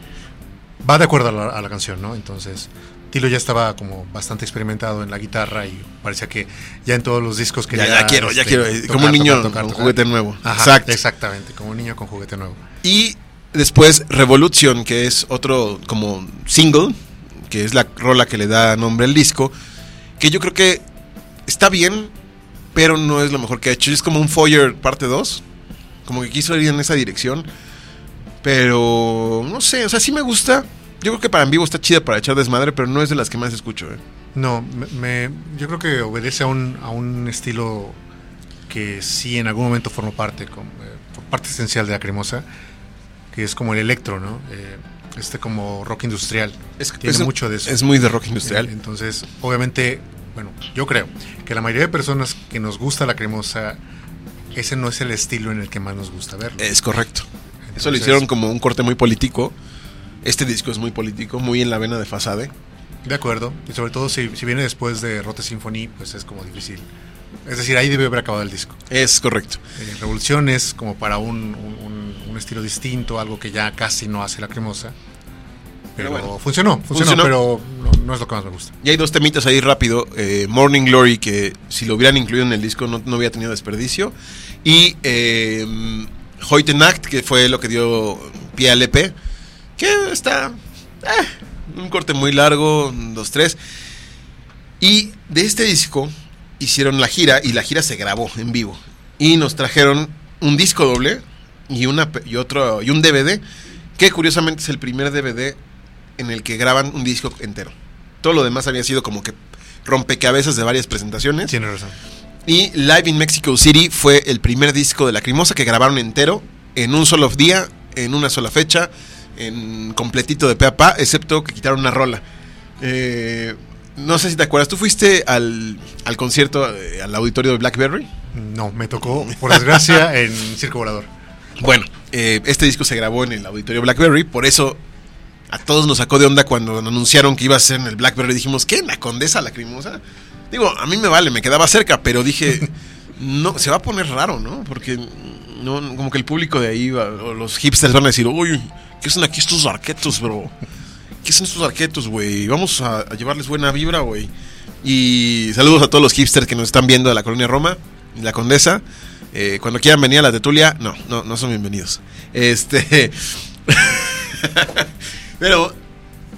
va de acuerdo a la, a la canción, ¿no? Entonces, Tilo ya estaba como bastante experimentado en la guitarra y parecía que ya en todos los discos que Ya, ya quiero, ya quiero. eh, como un niño con juguete nuevo. Ajá, Exacto. Exactamente, como un niño con juguete nuevo. Y después Revolution, que es otro como single, que es la rola que le da nombre al disco, que yo creo que está bien, pero no es lo mejor que ha hecho. Es como un Foyer parte 2, como que quiso ir en esa dirección, pero no sé, o sea, sí me gusta. Yo creo que para en vivo está chida para echar desmadre, pero no es de las que más escucho. ¿eh? No, me, me- yo creo que obedece a un, a un estilo que sí en algún momento formó parte, como, eh, parte esencial de la cremosa, que es como el electro, ¿no? Eh, este como rock industrial. Es, Tiene es- mucho de eso. Es muy de rock industrial. Eh, Entonces, obviamente, bueno, yo creo que la mayoría de personas que nos gusta la cremosa, ese no es el estilo en el que más nos gusta verlo. Es correcto. Eso lo hicieron como un corte muy político. Este disco es muy político, muy en la vena de Fasade. De acuerdo. Y sobre todo si, si viene después de Rote Symphony, pues es como difícil. Es decir, ahí debe haber acabado el disco. Es correcto. Eh, Revolución es como para un, un- un- un estilo distinto, algo que ya casi no hace la cremosa. Pero, Pero bueno. funcionó, funcionó, Funcionó. pero no, no es lo que más me gusta. Y hay dos temitas ahí rápido. eh, Morning Glory, que si lo hubieran incluido en el disco no, no hubiera tenido desperdicio. Y eh, Nacht, que fue lo que dio pie al EP. Que está... eh, un corte muy largo, dos, tres. Y de este disco hicieron la gira y la gira se grabó en vivo. Y nos trajeron un disco doble y, una, y, otro, y un DVD, que curiosamente es el primer DVD en el que graban un disco entero. Todo lo demás había sido como que rompecabezas de varias presentaciones. Tienes razón. Y Live in Mexico City fue el primer disco de Lacrimosa que grabaron entero, en un solo día, en una sola fecha, en completito de pe a pa, excepto que quitaron una rola. Eh, no sé si te acuerdas, ¿tú fuiste al, al concierto, eh, al auditorio de Blackberry? No, me tocó, por desgracia, *laughs* en Circo Volador. Bueno, eh, este disco se grabó en el auditorio Blackberry, por eso a todos nos sacó de onda cuando anunciaron que iba a ser en el Blackberry. Dijimos, ¿qué? ¿La Condesa Lacrimosa? Digo, a mí me vale, me quedaba cerca, pero dije, *laughs* no, se va a poner raro, ¿no? Porque no, como que el público de ahí, va- o los hipsters van a decir, uy, ¿qué son aquí estos arquetos, bro? ¿Qué son estos arquetos, güey? Vamos a, a llevarles buena vibra, güey. Y saludos a todos los hipsters que nos están viendo de la colonia Roma la Condesa. Eh, cuando quieran venir a la Tetulia, no, no, no son bienvenidos. Este. *laughs* Pero,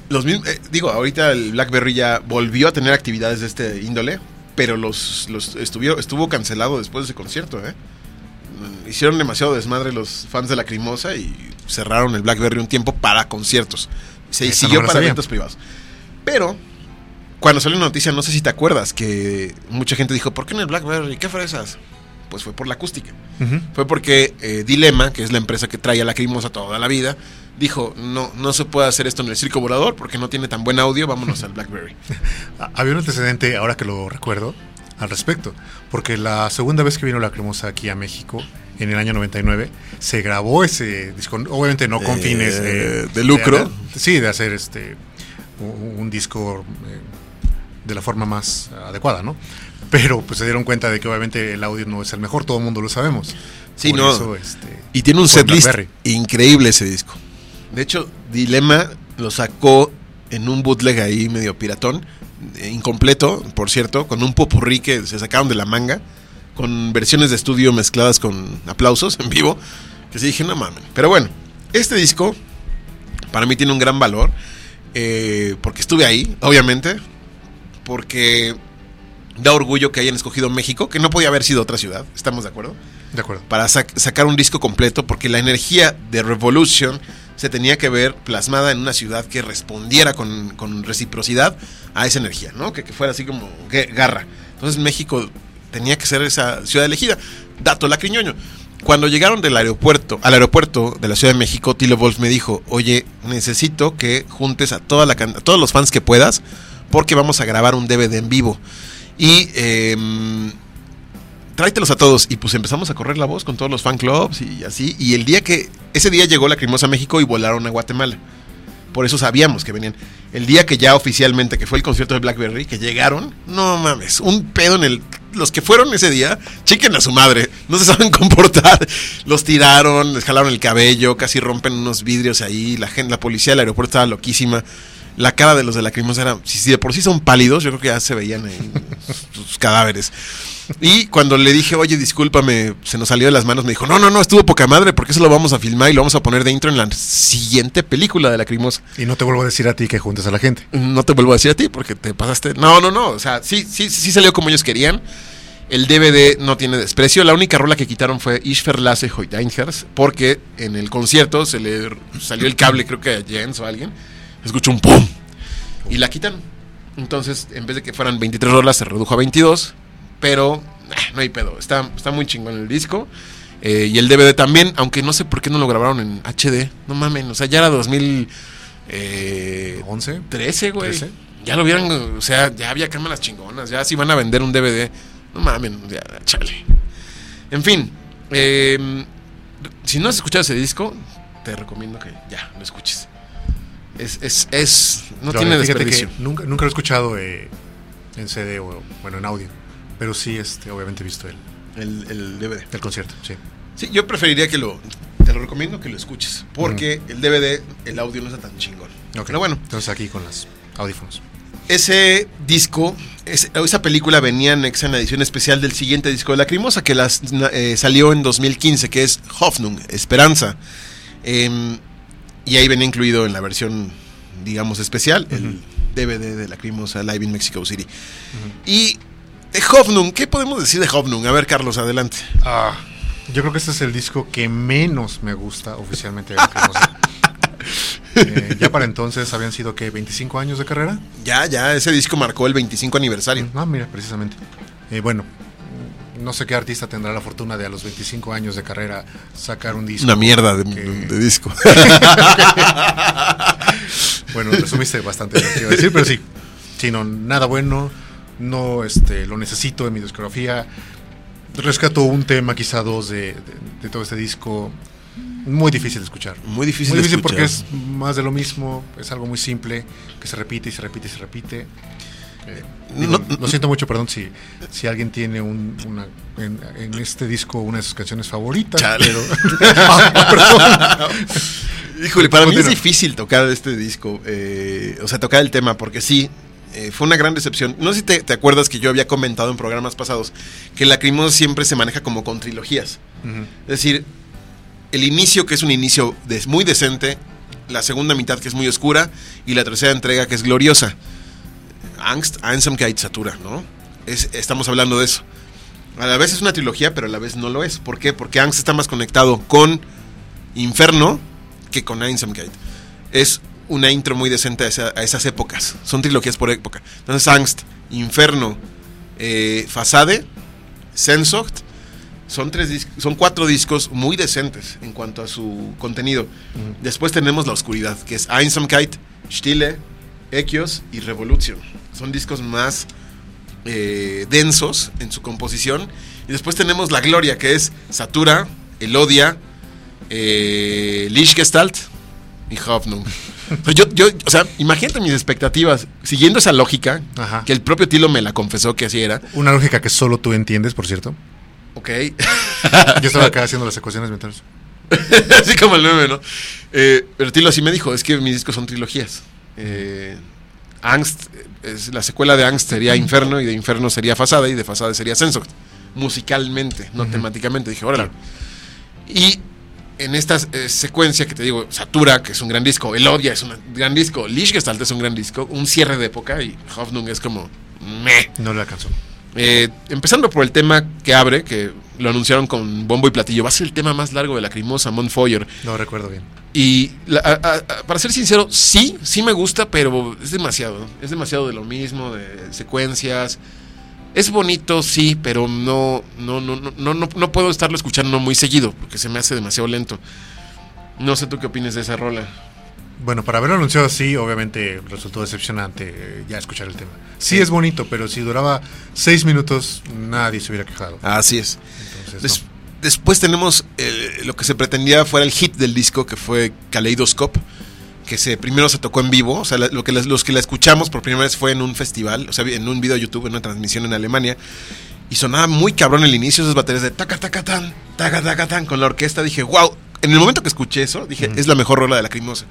los mismos. eh, digo, ahorita el Blackberry ya volvió a tener actividades de este índole, pero los, los estuvieron, estuvo cancelado después de ese concierto, ¿eh? Mm, Hicieron demasiado desmadre los fans de Lacrimosa y cerraron el Blackberry un tiempo para conciertos. Se siguió la para eventos privados. Pero, cuando salió la noticia, no sé si te acuerdas, que mucha gente dijo, ¿por qué en el Blackberry? ¿Qué fresas? Pues fue por la acústica. Fue porque eh, Dilema, que es la empresa que trae a Lacrimosa toda la vida, dijo, no, no se puede hacer esto en el circo volador porque no tiene tan buen audio, vámonos al Blackberry. *laughs* Ah, Había un antecedente, ahora que lo recuerdo, al respecto. Porque la segunda vez que vino la cremosa aquí a México, en el año 99, se grabó ese disco, obviamente no con Eh, fines de, de lucro. de- sí, de hacer este un, un disco eh, de la forma más adecuada, ¿no? Pero pues se dieron cuenta de que obviamente el audio no es el mejor, todo el mundo lo sabemos. Sí, Por no. eso, este, Y tiene un setlist Blackberry. increíble ese disco. De hecho, Dilema lo sacó en un bootleg ahí medio piratón, eh, incompleto, por cierto, con un popurrí que se sacaron de la manga, con versiones de estudio mezcladas con aplausos en vivo, que sí dije, no mames. Pero bueno, este disco para mí tiene un gran valor, eh, porque estuve ahí, obviamente, porque da orgullo que hayan escogido México, que no podía haber sido otra ciudad, ¿estamos de acuerdo? de acuerdo. para sac- sacar un disco completo, porque la energía de Revolution se tenía que ver plasmada en una ciudad que respondiera con, reciprocidad a esa energía, ¿no? Que, fuera así como garra. Entonces México tenía que ser esa ciudad elegida. Dato lacriñoño. cuando llegaron del aeropuerto, al aeropuerto de la Ciudad de México, Tilo Wolf me dijo, oye, necesito que juntes la, a todos los fans que puedas, porque vamos a grabar un DVD en vivo. Y em, tráetelos a todos. Y pues empezamos a correr la voz con todos los fan clubs y así. Y el día que, ese día llegó la Crimosa a México y volaron a Guatemala. Por eso sabíamos que venían. El día que ya oficialmente, que fue el concierto de Blackberry, que llegaron, no mames, un pedo en el... Los que fueron ese día, chiquen a su madre, no se *laughs* saben comportar. Los tiraron, les jalaron el cabello, casi rompen unos vidrios ahí. La gente, la policía del aeropuerto estaba loquísima. La cara de los de la Crimosa era, si, de por sí son pálidos, yo creo que ya se veían en *laughs* sus cadáveres. Y cuando le dije, oye, discúlpame, se nos salió de las manos, me dijo, no, no, no, estuvo poca madre, porque eso lo vamos a filmar y lo vamos a poner dentro en la siguiente película de la Crimosa. Y no te vuelvo a decir a ti que juntes a la gente. No te vuelvo a decir a ti porque te pasaste. No, no, no. O sea, sí, sí, sí salió como ellos querían. El DVD no tiene desprecio. La única rola que quitaron fue Ich verlasse heute Einherz, porque en el concierto se le salió el cable, creo que a Jens o a alguien. Escuchó un pum. Y la quitan. Entonces, en vez de que fueran 23 rolas, se redujo a 22. Pero nah, no hay pedo. Está, está muy chingón el disco. Eh, y el DVD también, aunque no sé por qué no lo grabaron en HD. No mamen, o sea, ya era 2000. Eh, 11. 13, güey. 13. Ya lo vieron, o sea, ya había cámaras chingonas, ya si van a vender un DVD. No mames, ya, chale. En fin, eh, si no has escuchado ese disco, te recomiendo que ya lo escuches. Es, es, es, no Pero, tiene desperdicio. nunca, nunca lo he escuchado eh, en CD o, bueno, en audio. Pero sí, este, obviamente he visto el, El, el DVD. el concierto, sí. Sí, yo preferiría que lo, te lo recomiendo que lo escuches, porque el DVD, el audio no está tan chingón. Ok. Pero bueno, Entonces aquí con las audífonos. Ese disco, esa película venía anexa en la edición especial del siguiente disco de Lacrimosa, que las, eh, salió en 2015, que es Hoffnung, Esperanza. Em, y ahí venía incluido en la versión, digamos, especial, el DVD de Lacrimosa Live in Mexico City. Y de Hoffnung, ¿qué podemos decir de Hoffnung? A ver, Carlos, adelante. Ah, yo creo que este es el disco que menos me gusta oficialmente de. *laughs* Eh, ya para entonces habían sido que 25 años de carrera. Ya, ya, ese disco marcó el 25 aniversario. Ah, mira, precisamente. Eh, bueno, no sé qué artista tendrá la fortuna de a los 25 años de carrera sacar un disco. Una mierda de, que- de disco. *laughs* Bueno, resumiste bastante lo que iba a decir, pero sí. Sí, no, nada bueno. No este, lo necesito en mi discografía. Rescato un tema, quizá dos de, de- de todo este disco. Muy difícil de escuchar. Muy difícil Muy de difícil porque es más de lo mismo. Es algo muy simple que se repite y se repite y se repite. Eh, digo, No- lo siento mucho, perdón, si, si alguien tiene un, una, en, en este disco una de sus canciones favoritas. Chale. Pero, *laughs* *laughs* Ah. Híjole, para mí es difícil tocar este disco, eh, o sea, tocar el tema, porque sí, eh, fue una gran decepción. No sé si te, te acuerdas que yo había comentado en programas pasados que Lacrimosa siempre se maneja como con trilogías. Es decir, el inicio, que es un inicio muy decente, la segunda mitad, que es muy oscura, y la tercera entrega, que es gloriosa. Angst, Einsamkeit, Satura, ¿no? Es, estamos hablando de eso. A la vez es una trilogía, pero a la vez no lo es. ¿Por qué? Porque Angst está más conectado con Inferno que con Einsamkeit. Es una intro muy decente a, esa- a esas épocas. Son trilogías por época. Entonces, Angst, Inferno, eh, Fasade, Sensocht, son, tres son cuatro discos muy decentes en cuanto a su contenido. Después tenemos La Oscuridad, que es Einsamkeit, Stille, Echios y Revolution. Son discos más eh, densos en su composición. Y después tenemos La Gloria, que es Satura, Elodia, eh, Lichtgestalt y Hoffnung. Pero yo, yo, o sea, imagínate mis expectativas, siguiendo esa lógica, Ajá. que el propio Tilo me la confesó que así era. Una lógica que solo tú entiendes, por cierto. Ok. *laughs* Yo estaba acá haciendo las ecuaciones mentales. *laughs* así como el meme, ¿no? Eh, pero Tilo así me dijo, es que mis discos son trilogías. Eh, Angst, eh, es, la secuela de Angst sería Inferno y de Inferno sería Fasada y de Fasada sería Sensoct. Musicalmente, no temáticamente. Dije, órale. Y en esta eh, secuencia que te digo, Satura, que es un gran disco, Elodia es un gran disco, Lichtgestalt es un gran disco, un cierre de época y Hoffnung es como... Meh. No le alcanzó. Eh, empezando por el tema que abre, que lo anunciaron con bombo y platillo, va a ser el tema más largo de la Crimosa, Montfoyer. No recuerdo bien. Y la- a- a- a- para ser sincero, sí, sí me gusta, pero es demasiado. Es demasiado de lo mismo, de secuencias. Es bonito, sí, pero no, no, no, no, no, no, no puedo estarlo escuchando muy seguido, porque se me hace demasiado lento. No sé tú qué opinas de esa rola. Bueno, para haberlo anunciado así, obviamente resultó decepcionante eh, ya escuchar el tema. Sí, es bonito, pero si duraba seis minutos, nadie se hubiera quejado. Así es. Entonces, Des- no. Después tenemos eh, lo que se pretendía fuera el hit del disco, que fue Kaleidoscope, que se, primero se tocó en vivo, o sea, lo que los que la escuchamos por primera vez fue en un festival, o sea, en un video de YouTube, en una transmisión en Alemania, y sonaba muy cabrón el inicio, esas baterías de taca taca tan, taca taca tan, con la orquesta, dije, wow, en el momento que escuché eso, dije, Ujú. es la mejor rola de la Crimosa.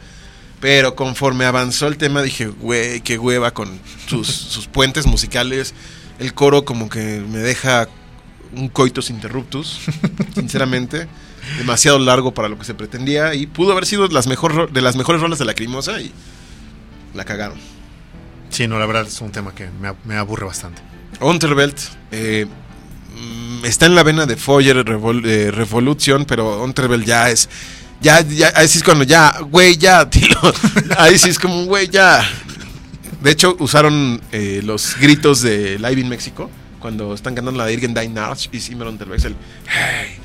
Pero conforme avanzó el tema, dije, güey, qué hueva con sus, *laughs* sus puentes musicales. El coro como que me deja un coitus interruptus, sinceramente. *laughs* Demasiado largo para lo que se pretendía y pudo haber sido las mejor, de las mejores rolas de la Crimosa y la cagaron. Sí, no, la verdad es un tema que me, me aburre bastante. Unterwelt eh, mm, está en la vena de Foyer Revol- eh, Revolution, pero Unterwelt ya es. Ya, ya, ahí sí es cuando ya, güey, ya, *laughs* tilo. Ahí sí es como, güey, ya. De hecho, usaron eh, los gritos de Live in México cuando están cantando la de Irgen Dein Arch y Simmer Unterwelt, el hey,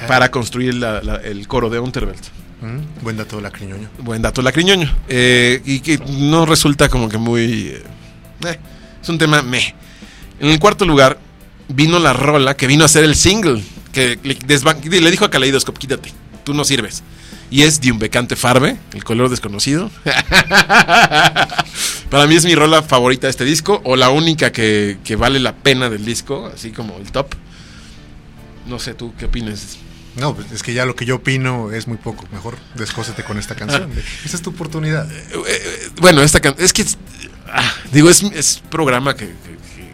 *laughs* para construir la- la- el coro de Unterwelt. Mm, Buen dato, la criñoño. Buen dato lacriñoño. Eh, y que no resulta como que muy. eh, eh, es un tema meh. En el cuarto lugar vino la rola que vino a ser el single. Que le dijo a Kaleidoscope: quítate, tú no sirves. Y es de un becante farbe, el color desconocido. *laughs* Para mí es mi rola favorita de este disco, o la única que, que vale la pena del disco, así como el top. No sé, tú qué opinas. No, pues es que ya lo que yo opino es muy poco. Mejor descósete con esta canción. *laughs* Esa es tu oportunidad. Eh, eh, bueno, esta can- es que ah, digo, es, es programa que, que- que-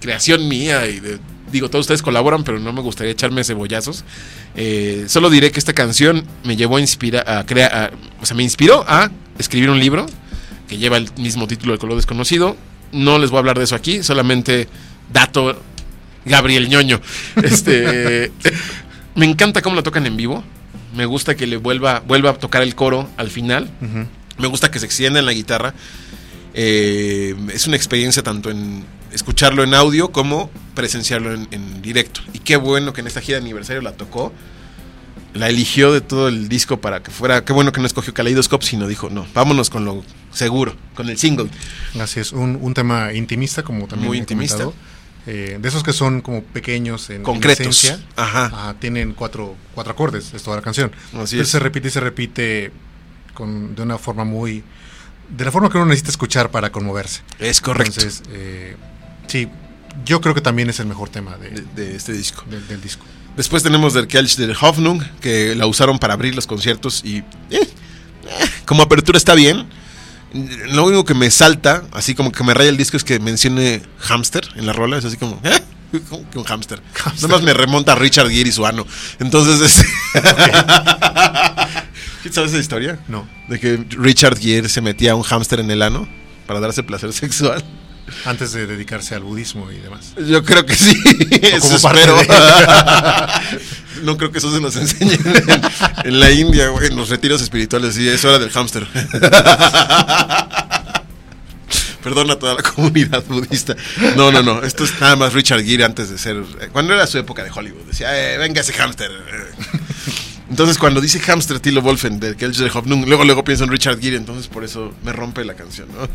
creación mía y de- digo, todos ustedes colaboran, pero no me gustaría echarme cebollazos. Eh, solo diré que esta canción me llevó a inspirar a crear, o sea, me inspiró a escribir un libro que lleva el mismo título de color desconocido. No les voy a hablar de eso aquí, solamente dato Gabriel ñoño. *laughs* Este me encanta cómo la tocan en vivo. Me gusta que le vuelva vuelva a tocar el coro al final. Me gusta que se extienda en la guitarra. Eh, es una experiencia tanto en escucharlo en audio como presenciarlo en, en directo. Y qué bueno que en esta gira de aniversario la tocó. La eligió de todo el disco para que fuera. Qué bueno que no escogió Kaleidoscope, sino dijo, no, vámonos con lo seguro, con el single. Así es, un, un tema intimista, como también Muy intimista. comentado. Eh, de esos que son como pequeños en, en Concretos. esencia. Ajá. Ajá, tienen cuatro, cuatro acordes, es toda la canción. Así Pero es. se repite y se repite con, de una forma muy... De la forma que uno necesita escuchar para conmoverse. Es correcto. Entonces, eh, sí, yo creo que también es el mejor tema de- de, de este disco. del disco. Después tenemos Der Kelch der Hoffnung, que la usaron para abrir los conciertos y eh, eh, como apertura está bien. Lo único que me salta, así como que me raya el disco, es que mencione hamster en la rola. Es así como, ¿eh? ¿Cómo que un hamster? Nada más me remonta a Richard Gere y su ano. Entonces, es... *laughs* ¿sabes esa historia? No. De que Richard Gere se metía un hámster en el ano para darse placer sexual. Antes de dedicarse al budismo y demás. Yo creo que sí. *laughs* Eso espero. de- *laughs* no creo que eso se nos enseñe en, en la India, güey, en los retiros espirituales. Sí, es hora del hámster. *laughs* Perdona a toda la comunidad budista. No, no, no. Esto es nada más Richard Gere antes de ser. eh, Cuando era su época de Hollywood. Decía, eh, venga ese hámster. Entonces, cuando dice hamster Tilo Wolfen de Kelcher Hoffnung, luego, luego pienso en Richard Gere. Entonces, por eso me rompe la canción, ¿no?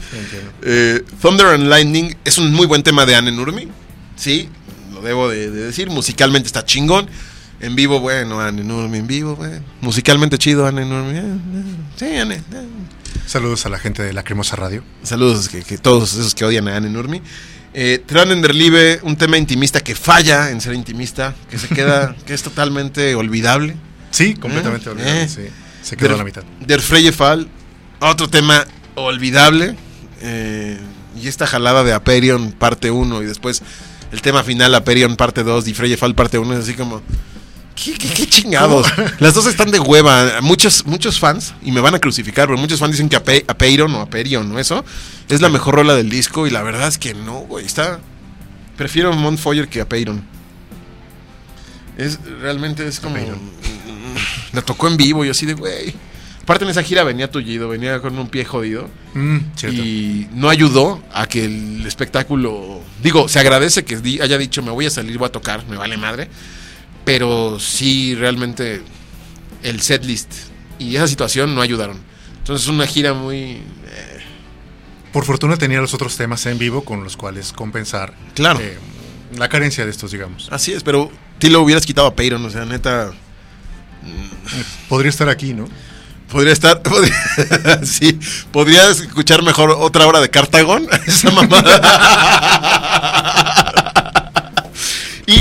Eh, Thunder and Lightning es un muy buen tema de Anne Nurmi. Sí, lo debo de, de decir. Musicalmente está chingón. En vivo, bueno, Anne Nurmi en vivo, bueno. Musicalmente chido, Anne Nurmi. eh, eh, Sí, Anne. eh. Saludos a la gente de la Cremosa Radio. Saludos que, que todos esos que odian a Anne Nurmi. Eh, der Liebe, un tema intimista que falla en ser intimista, que se queda, *laughs* que es totalmente olvidable. Sí, completamente Eh, olvidado. sí. Se quedó Der- a la mitad. Der Freie Fall, otro tema olvidable. eh, y esta jalada de Aperion parte 1 y después el tema final Aperion parte 2 y Freie Fall parte 1 es así como... ¿Qué, qué- qué chingados? *laughs* Las dos están de hueva. Muchos, muchos fans, y me van a crucificar, pero muchos fans dicen que Ape- Apeiron o Aperion o eso es la mejor rola del disco y la verdad es que no, güey. Está... Prefiero Montfoyer que Apeiron. Es, realmente es como... Apeiron. La tocó en vivo y así de, güey. Aparte en esa gira venía tullido, venía con un pie jodido. Mm, cierto. Y no ayudó a que el espectáculo. Digo, se agradece que haya dicho me voy a salir, voy a tocar, me vale madre. Pero sí, realmente el setlist y esa situación no ayudaron. Entonces, una gira muy. eh, Por fortuna tenía los otros temas en vivo con los cuales compensar Claro. eh, la carencia de estos, digamos. Así es, pero ti lo hubieras quitado a Peyron, o sea, neta. Podría estar aquí, ¿no? Podría estar. *laughs* podría- sí, podrías escuchar mejor otra hora de Cartagón. *laughs* Esa mamada. y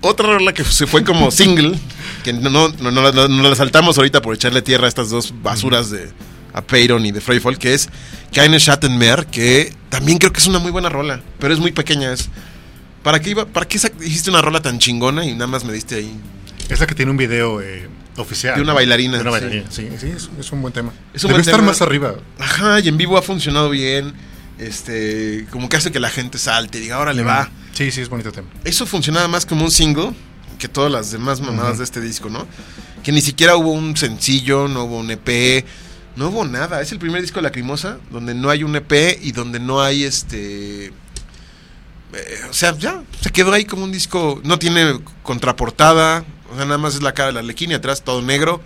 otra rola que se fue como single, que no, no, no, no la- saltamos ahorita por echarle tierra a estas dos basuras de a Peyron y de Freyfall, que es Keine Schattenmeer, que también creo que es una muy buena rola, pero es muy pequeña. ¿Para qué, iba, ¿Para qué hiciste una rola tan chingona y nada más me diste ahí? Es la que tiene un video eh, oficial. De una bailarina, De una sí. bailarina, sí, sí, es, es un buen tema. Es un Debe buen estar tema. más arriba. Ajá, y en vivo ha funcionado bien. Este, como que hace que la gente salte y diga, ahora le va. Sí, sí, es bonito tema. Eso funcionaba más como un single que todas las demás mamadas de este disco, ¿no? Que ni siquiera hubo un sencillo, no hubo un EP, no hubo nada. Es el primer disco de Lacrimosa donde no hay un EP y donde no hay este. eh, o sea, ya, se quedó ahí como un disco. No tiene contraportada, o sea, nada más es la cara de la Arlequín y atrás todo negro.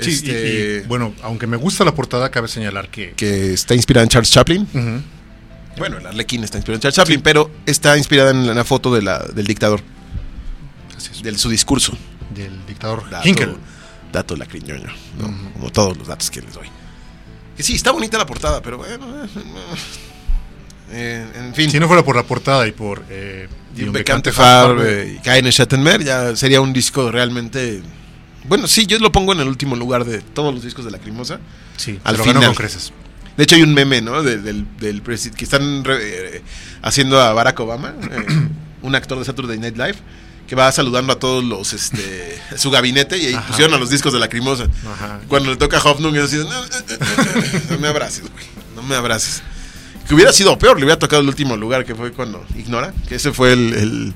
Sí, Este, y, bueno, aunque me gusta la portada, cabe señalar que... que está inspirada en Charles Chaplin. Bueno, el Arlequín está inspirado en Charles Chaplin, pero está inspirada en la foto de la, del dictador, Así es. de su discurso. Del dictador Dato, Hinkel. dato lacriñoño, ¿no? como todos los datos que les doy. Que sí, está bonita la portada, pero bueno. eh, eh, en fin. Si no fuera por la portada y por... Eh, y un Bekannte Farbe y Keine Schattenmeer ya sería un disco realmente... Bueno, sí, yo lo pongo en el último lugar de todos los discos de Lacrimosa. Sí, Al final. con creces. De hecho, hay un meme, ¿no? De- del, del que están re- eh, haciendo a Barack Obama, eh, un actor de Saturday Night Live, que va saludando a todos los, este, *laughs* su gabinete y ahí Ajá. pusieron a los discos de Lacrimosa. Ajá. Cuando le toca a Hoffnung es así, de, no, no, no, no me abraces, güey, no me abraces. Que hubiera sido peor, le hubiera tocado el último lugar, que fue cuando Ignora, que ese fue el, el,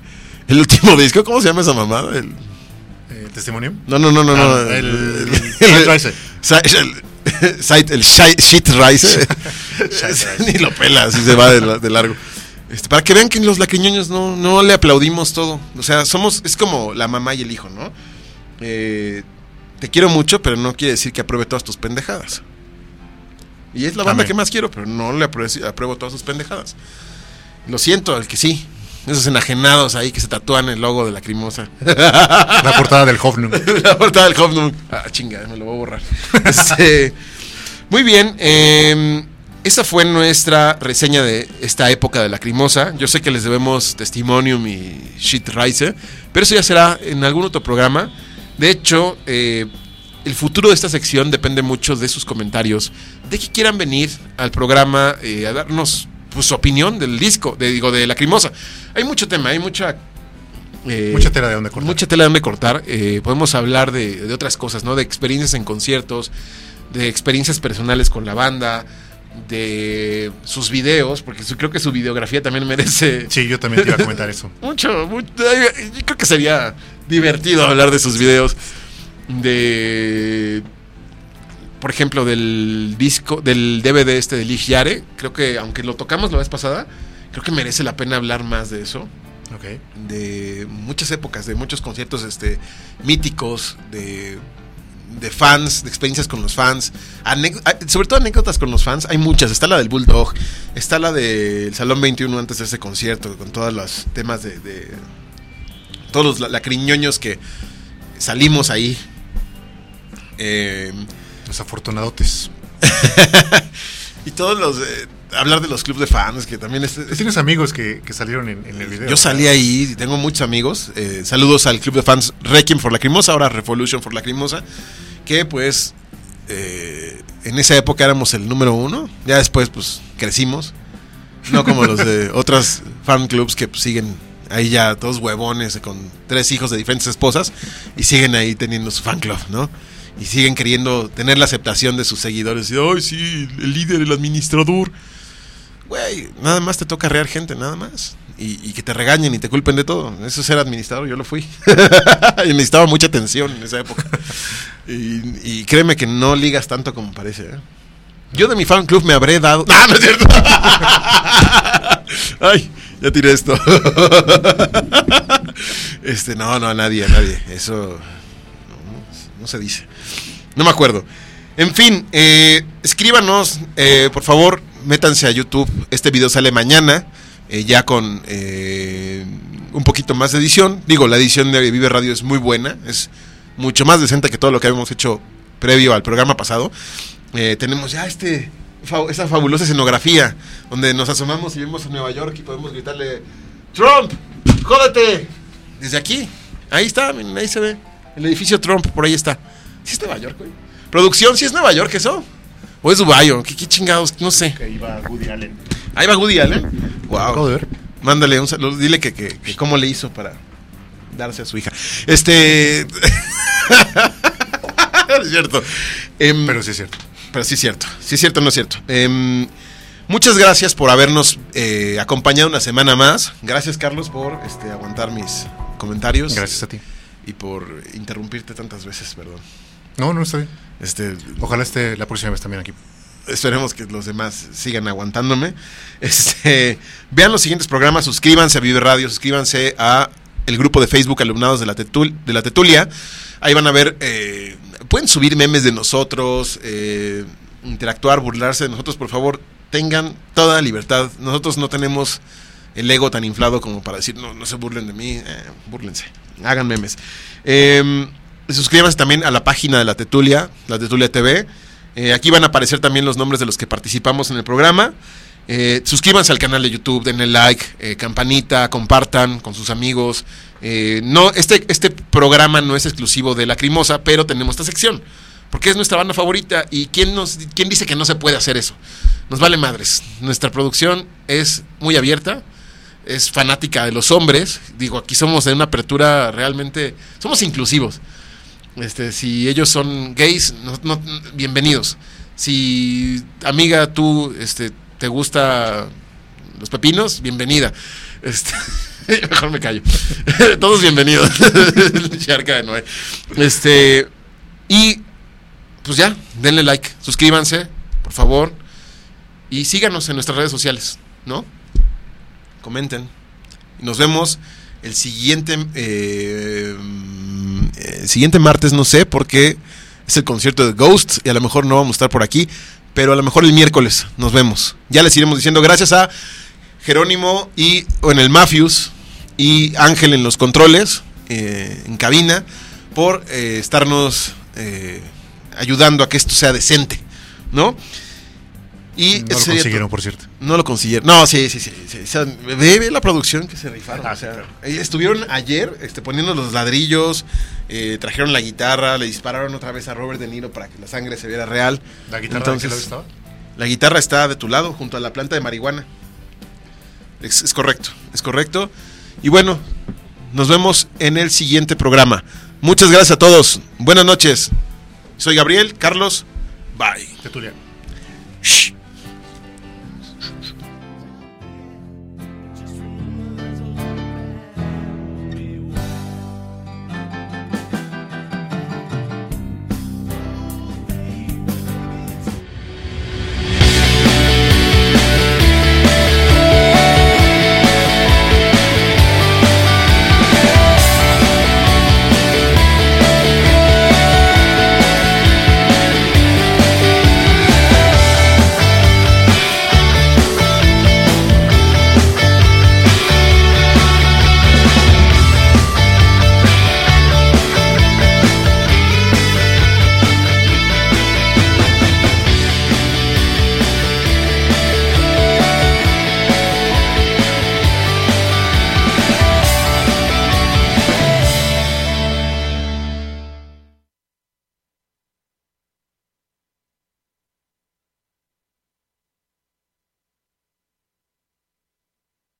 el último *laughs* disco. ¿Cómo se llama esa mamada? El- Eh, ¿Testimonio? no, no, no, no, no. Ah, el- site- el shit rise. *laughs* Ni lo pela, así se va de, la- de largo. Este, para que vean que los lacriñoños no, no le aplaudimos todo. O sea, somos, es como la mamá y el hijo, ¿no? Eh, te quiero mucho, pero no quiere decir que apruebe todas tus pendejadas. Y es la banda Amén. que más quiero, pero no le apruebo, apruebo todas sus pendejadas. Lo siento, el que sí. Esos enajenados ahí que se tatúan el logo de Lacrimosa. *laughs* La portada del Hoffnung. *laughs* La portada del Hoffnung. Ah, chinga, me lo voy a borrar. *laughs* Este, muy bien. eh, esa fue nuestra reseña de esta época de Lacrimosa. Yo sé que les debemos Testimonium y Shit Rise, pero eso ya será en algún otro programa. De hecho, eh, el futuro de esta sección depende mucho de sus comentarios, de que quieran venir al programa eh, a darnos pues, su opinión del disco, de, digo, de Lacrimosa. Hay mucho tema, hay mucha... eh, Mucha tela de donde cortar. Mucha tela de donde cortar. Eh, podemos hablar de, de otras cosas, ¿no? De experiencias en conciertos, de experiencias personales con la banda, de sus videos, porque su- creo que su videografía también merece Sí, yo también te iba a comentar eso. *laughs* mucho, mucho- Yo creo que sería divertido hablar de sus videos. De. Por ejemplo, del disco, del DVD este de Lich Yare. Creo que, aunque lo tocamos la vez pasada, creo que merece la pena hablar más de eso de muchas épocas, de muchos conciertos este, míticos, de, de fans, de experiencias con los fans, ah, sobre todo anécdotas con los fans, hay muchas, está la del Bulldog, está la del Salón 21 antes de ese concierto, con todos los temas de, de- todos los la- lacriñoños que salimos ahí. Eh, Los afortunadotes. *laughs* y todos los... eh, hablar de los clubes de fans, que también es, ¿Tú tienes amigos que, que salieron en, en el video? Yo salí ahí, y tengo muchos amigos. eh, saludos al club de fans Requiem for Lacrimosa, ahora Revolution for Lacrimosa. Que pues eh, en esa época éramos el número uno. Ya después pues crecimos. No como los de *laughs* otras fan clubs que pues, siguen ahí ya todos huevones con tres hijos de diferentes esposas y siguen ahí teniendo su fan club, ¿no? Y siguen queriendo tener la aceptación de sus seguidores. Y, ay, sí, el líder, el administrador. Güey, nada más te toca rear gente, nada más. Y, que te regañen y te culpen de todo. Eso es ser administrador, yo lo fui. *laughs* y necesitaba mucha atención en esa época. Y, y créeme que no ligas tanto como parece. ¿eh? Yo de mi fan club me habré dado. *laughs* ¡Ah, no es cierto! *laughs* Ay, ya tiré esto. este, no, no, a nadie, a nadie. Eso no, se dice. No me acuerdo. En fin, eh, escríbanos, eh, por favor, métanse a YouTube. Este video sale mañana, eh, ya con eh, un poquito más de edición. Digo, la edición de Vive Radio es muy buena, es mucho más decente que todo lo que habíamos hecho previo al programa pasado. Eh, tenemos ya este esa fabulosa escenografía donde nos asomamos y vemos a Nueva York y podemos gritarle Trump, jódete. Desde aquí, ahí está, ahí se ve el edificio Trump, por ahí está. ¿Sí es Nueva York, güey? Producción, ¿sí es Nueva York eso? ¿O es Dubai? ¿O ¿Qué, qué chingados? No sé. Que iba Woody Allen. Ahí va Woody Allen. Wow. Acabo de ver. Mándale un saludo. Dile que, que- que cómo le hizo para darse a su hija. Este. *laughs* es cierto. Em, Pero sí es cierto. pero sí es cierto. Sí es cierto, no es cierto. Em, muchas gracias por habernos eh, acompañado una semana más. Gracias, Carlos, por este, aguantar mis comentarios. Gracias a ti. Y por interrumpirte tantas veces, perdón. No, no está bien. Este, Ojalá esté la próxima vez también aquí. esperemos que los demás sigan aguantándome. Este, vean los siguientes programas, suscríbanse a Vive Radio, suscríbanse a el grupo de Facebook Alumnados de la, Tetul- de la Tetulia. Ahí van a ver, eh, pueden subir memes de nosotros, eh, interactuar, burlarse de nosotros, por favor, tengan toda libertad. Nosotros no tenemos el ego tan inflado como para decir, no, no se burlen de mí, eh, búrlense, hagan memes. Eh, suscríbanse también a la página de la Tetulia, la Tetulia TV. Eh, aquí van a aparecer también los nombres de los que participamos en el programa. Eh, suscríbanse al canal de YouTube, denle like, eh, campanita, compartan con sus amigos. No, este, este programa no es exclusivo de Lacrimosa, pero tenemos esta sección. Porque es nuestra banda favorita. ¿Y quién, nos, quién dice que no se puede hacer eso? Nos vale madres. Nuestra producción es muy abierta. Es fanática de los hombres. Digo, aquí somos en una apertura realmente. Somos inclusivos. Este, si ellos son gays, no- bienvenidos. Si, amiga, tú este, te gusta los pepinos, bienvenida. Este, *laughs* mejor me callo. *laughs* Todos bienvenidos. *laughs* Charca de Noé. Este, y pues ya, denle like, suscríbanse, por favor. Y síganos en nuestras redes sociales, ¿no? Comenten. Nos vemos el siguiente eh, el siguiente martes, no sé, porque es el concierto de Ghost y a lo mejor no vamos a estar por aquí, pero a lo mejor el miércoles nos vemos. Ya les iremos diciendo gracias a Jerónimo y o en el Mafius y Ángel en los controles, eh, en cabina, por eh, estarnos eh, ayudando a que esto sea decente, ¿no? Y No lo consiguieron, por cierto. no lo consiguieron. No, sí, sí, sí. sí. O sea, ve, ve la producción que se rifaron. Ah, o sea, sí, claro. eh, estuvieron ayer este, poniendo los ladrillos, eh, trajeron la guitarra, le dispararon otra vez a Robert De Niro para que la sangre se viera real. ¿La guitarra Entonces, de qué lado estaba? La guitarra está de tu lado, junto a la planta de marihuana. Es, es correcto, es correcto. Y bueno, nos vemos en el siguiente programa. Muchas gracias a todos. Buenas noches. Soy Gabriel, Carlos. Bye. Tetulia. Shh.